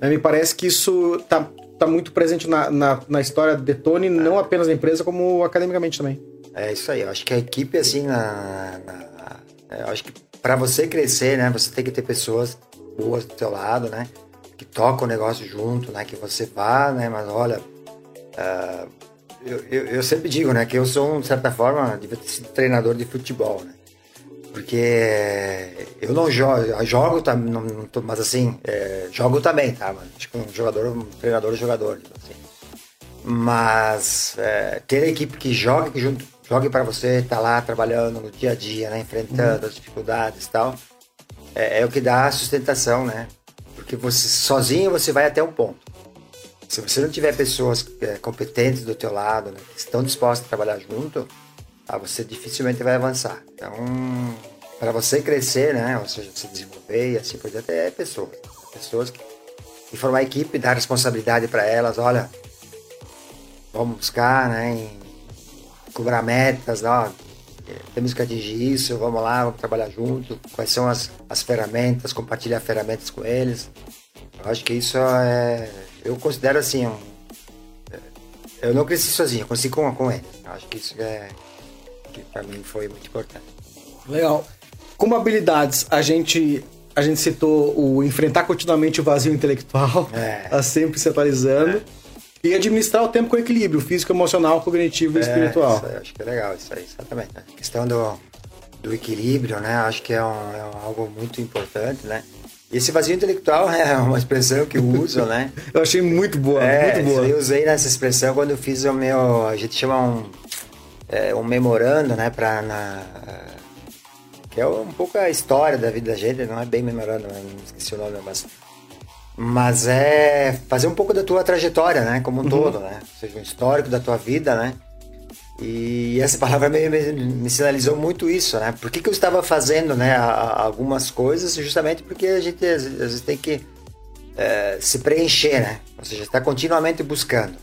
Né, me parece que isso está tá muito presente na, na, na história do Detone, é. não apenas na empresa, como academicamente também. É isso aí, eu acho que a equipe, assim, na, na é, eu acho que para você crescer, né, você tem que ter pessoas boas do seu lado, né, que tocam o negócio junto, né, que você vá, né, mas olha, uh, eu, eu, eu, sempre digo, né, que eu sou, de certa forma, de treinador de futebol, né? Porque eu não jogo, jogo, tá, não, não tô, mas assim, é, jogo também, tá? Mano? Tipo, um jogador, um treinador é jogador, tipo assim. Mas é, ter a equipe que joga, que junto, jogue para você, tá lá trabalhando no dia a dia, né, enfrentando uhum. as dificuldades e tal, é, é o que dá a sustentação, né? Porque você sozinho você vai até um ponto. Se você não tiver pessoas é, competentes do teu lado, né, que estão dispostas a trabalhar junto, ah, você dificilmente vai avançar. Então, para você crescer, né, ou seja, se desenvolver e assim por diante, é pessoas. Pessoas que, que formar equipe, dar responsabilidade para elas, olha, vamos buscar, né, cobrar metas, ó, temos que atingir isso, vamos lá, vamos trabalhar junto, quais são as, as ferramentas, compartilhar ferramentas com eles. Eu acho que isso é eu considero assim, um, eu não cresci sozinho, eu cresci com, com ele. Eu acho que isso é, que para mim foi muito importante. Legal. Como habilidades, a gente a gente citou o enfrentar continuamente o vazio intelectual, é. a sempre se atualizando. É. E administrar o tempo com equilíbrio físico, emocional, cognitivo e é, espiritual. Isso acho que é legal isso aí, exatamente. A questão do, do equilíbrio, né? Acho que é, um, é algo muito importante, né? Esse vazio intelectual é uma expressão que eu uso, né? eu achei muito boa, é, muito boa. Eu usei nessa expressão quando eu fiz o meu, a gente chama um, é, um memorando, né, para na, que é um pouco a história da vida da gente, não é bem memorando, não esqueci o nome, mas mas é fazer um pouco da tua trajetória, né, como um uhum. todo, né? Ou seja, um histórico da tua vida, né? E essa palavra me, me, me, sinalizou muito isso, né? Por que, que eu estava fazendo né, a, a algumas coisas? Justamente porque a gente às, vezes tem que é, se preencher, né? Ou seja, está continuamente buscando.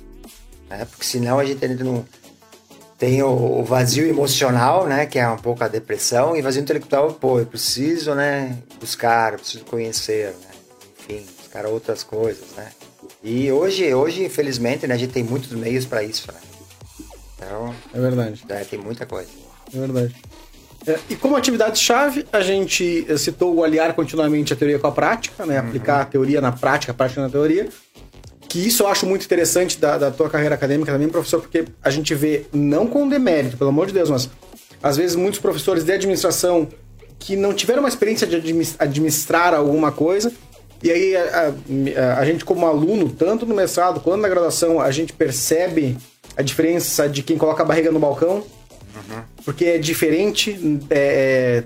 Né? Porque senão a gente não tem o, vazio emocional, né? Que é um pouco a depressão, e vazio intelectual, pô, eu preciso, né? Buscar, eu preciso conhecer, né? Enfim, buscar outras coisas, né? E hoje, hoje infelizmente, né, a gente tem muitos meios para isso, né? Então, é verdade. É, tem muita coisa. É verdade. É, e como atividade-chave, a gente citou o aliar continuamente a teoria com a prática, né? Aplicar uhum. a teoria na prática, a prática na teoria. Que isso eu acho muito interessante da, da tua carreira acadêmica também, professor, porque a gente vê, não com demérito, pelo amor de Deus, mas às vezes muitos professores de administração que não tiveram uma experiência de administrar alguma coisa, e aí a, a, a gente como aluno, tanto no mestrado quanto na graduação, a gente percebe a diferença de quem coloca a barriga no balcão. Uhum. Porque é diferente, é,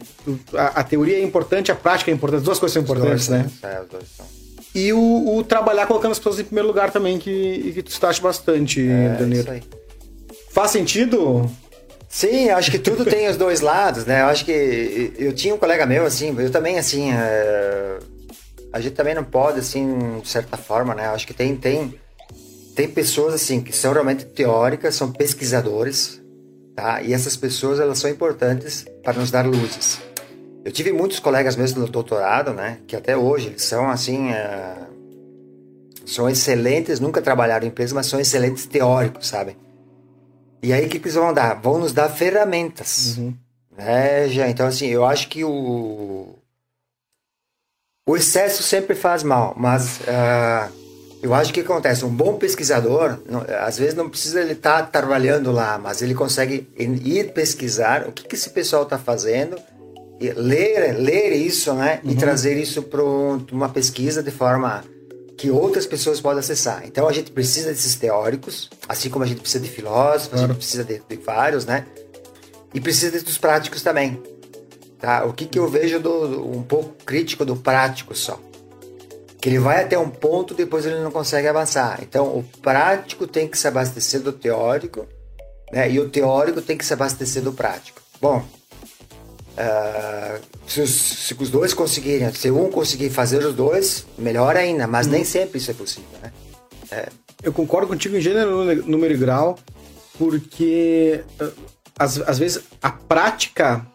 é, a, a, teoria é importante, a prática é importante, as duas coisas são importantes, dois, né? É, os dois são. E o, o, trabalhar colocando as pessoas em primeiro lugar também, que, que tu estaste bastante, é, Danilo. Faz sentido? Sim, acho que tudo tem os dois lados, né? Eu acho que eu tinha um colega meu, assim, eu também, assim, é... a gente também não pode, assim, de certa forma, né? Eu acho que tem, tem, tem pessoas, assim, que são realmente teóricas, são pesquisadores, tá? E essas pessoas, elas são importantes para nos dar luzes. Eu tive muitos colegas mesmo no doutorado, né? Que até hoje eles são, assim, é... são excelentes, nunca trabalharam em empresa, mas são excelentes teóricos, sabe? E aí, o que, que eles vão dar? Vão nos dar ferramentas. Uhum. Né, já? Então, assim, eu acho que o. O excesso sempre faz mal, mas uh, eu acho que acontece. Um bom pesquisador, não, às vezes não precisa ele estar tá trabalhando lá, mas ele consegue ir pesquisar o que, que esse pessoal está fazendo, ler, ler isso, né? Uhum. E trazer isso para uma pesquisa de forma que outras pessoas podem acessar. Então a gente precisa desses teóricos, assim como a gente precisa de filósofos, claro. a gente precisa de, de, vários, né? E precisa dos práticos também. Tá? O que, que eu vejo do, do, um pouco crítico do prático só? Que ele vai até um ponto, depois ele não consegue avançar. Então o prático tem que se abastecer do teórico, né? E o teórico tem que se abastecer do prático. Bom, Uh, se, os, se, os, dois conseguirem, se um conseguir fazer os dois, melhor ainda, mas hum. nem sempre isso é possível, né? É. Eu concordo contigo em gênero, número e grau, porque uh, às, às vezes a prática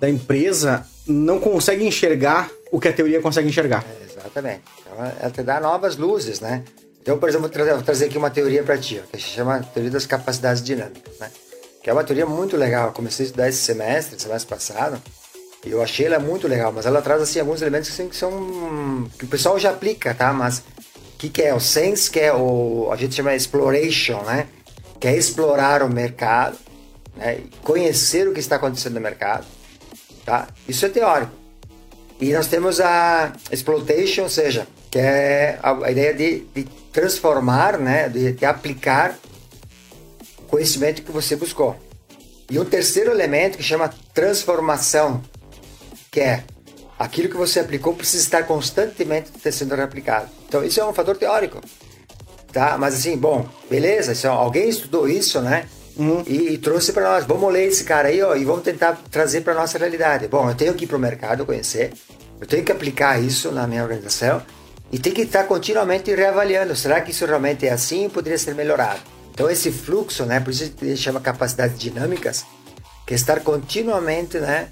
da empresa não consegue enxergar o que a teoria consegue enxergar. É, exatamente. Então, ela te dá novas luzes, né? Então, por exemplo, vou trazer, vou trazer aqui uma teoria para ti, ó, que se chama teoria das capacidades dinâmicas, né? Que é uma teoria muito legal. Eu comecei a estudar esse semestre, semestre passado, e eu achei ela muito legal, mas ela traz assim alguns elementos que, assim, que são que o pessoal já aplica, tá? Mas o que, que é o sense, que é o a gente chama exploration, né? Que é explorar o mercado, né? Conhecer o que está acontecendo no mercado, tá? Isso é teórico. E nós temos a exploitation, ou seja, que é a, ideia de, de, transformar, né? De, de aplicar conhecimento que você buscou. E um terceiro elemento que chama transformação, que é aquilo que você aplicou precisa estar constantemente sendo reaplicado. Então isso é um fator teórico, tá? Mas assim, bom, beleza, isso, alguém estudou isso, né? Uhum. E, e, trouxe para nós. Vamos ler esse cara aí, ó, e vamos tentar trazer para nossa realidade. Bom, eu tenho que ir para o mercado conhecer, eu tenho que aplicar isso na minha organização e tem que estar continuamente reavaliando. Será que isso realmente é assim? Poderia ser melhorado. Então esse fluxo, né, por isso a gente chama capacidades dinâmicas, que é estar continuamente, né,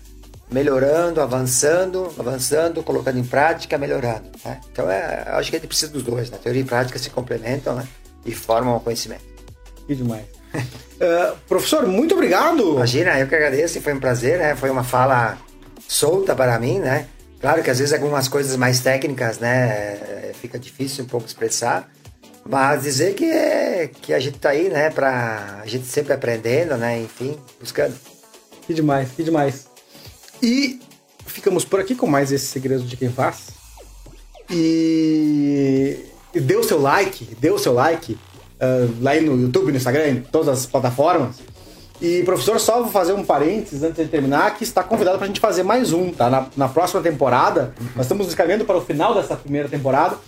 melhorando, avançando, avançando, colocando em prática, melhorando. Né? Então é, acho que a gente precisa dos dois, né? Teoria e prática se complementam, né, e formam o conhecimento. Que demais. uh, professor, muito obrigado. Imagina, eu que agradeço, foi um prazer, né? Foi uma fala solta para mim, né? Claro que às vezes algumas coisas mais técnicas, né, fica difícil um pouco expressar, mas dizer que, é, que a gente tá aí, né, pra a gente sempre aprendendo, né, enfim, buscando. Que demais, que demais. E ficamos por aqui com mais esse segredo de quem faz. E, dê o seu like, dê o seu like uh, lá no YouTube, no Instagram, em todas as plataformas. E, professor, só vou fazer um parênteses antes de terminar, que está convidado para a gente fazer mais um, tá? Na, na próxima temporada, nós estamos escrevendo para o final dessa primeira temporada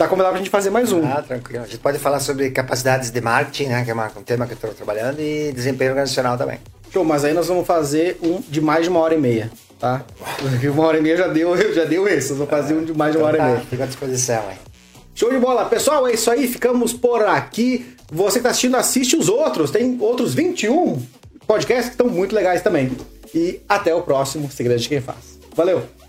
tá convidado pra gente fazer mais um. Ah, tranquilo. A gente pode falar sobre capacidades de marketing, né? Que é um tema que eu estou trabalhando, e desempenho organizacional também. Show, mas aí nós vamos fazer um de mais de uma hora e meia, tá? Porque uma hora e meia já deu, já deu esse. Nós vamos fazer um de mais de uma hora tá, e meia. Fica à disposição, aí. Show de bola. Pessoal, é isso aí. Ficamos por aqui. Você que tá assistindo, assiste os outros. Tem outros 21 podcasts que estão muito legais também. E até o próximo Segredo de Quem Faz. Valeu!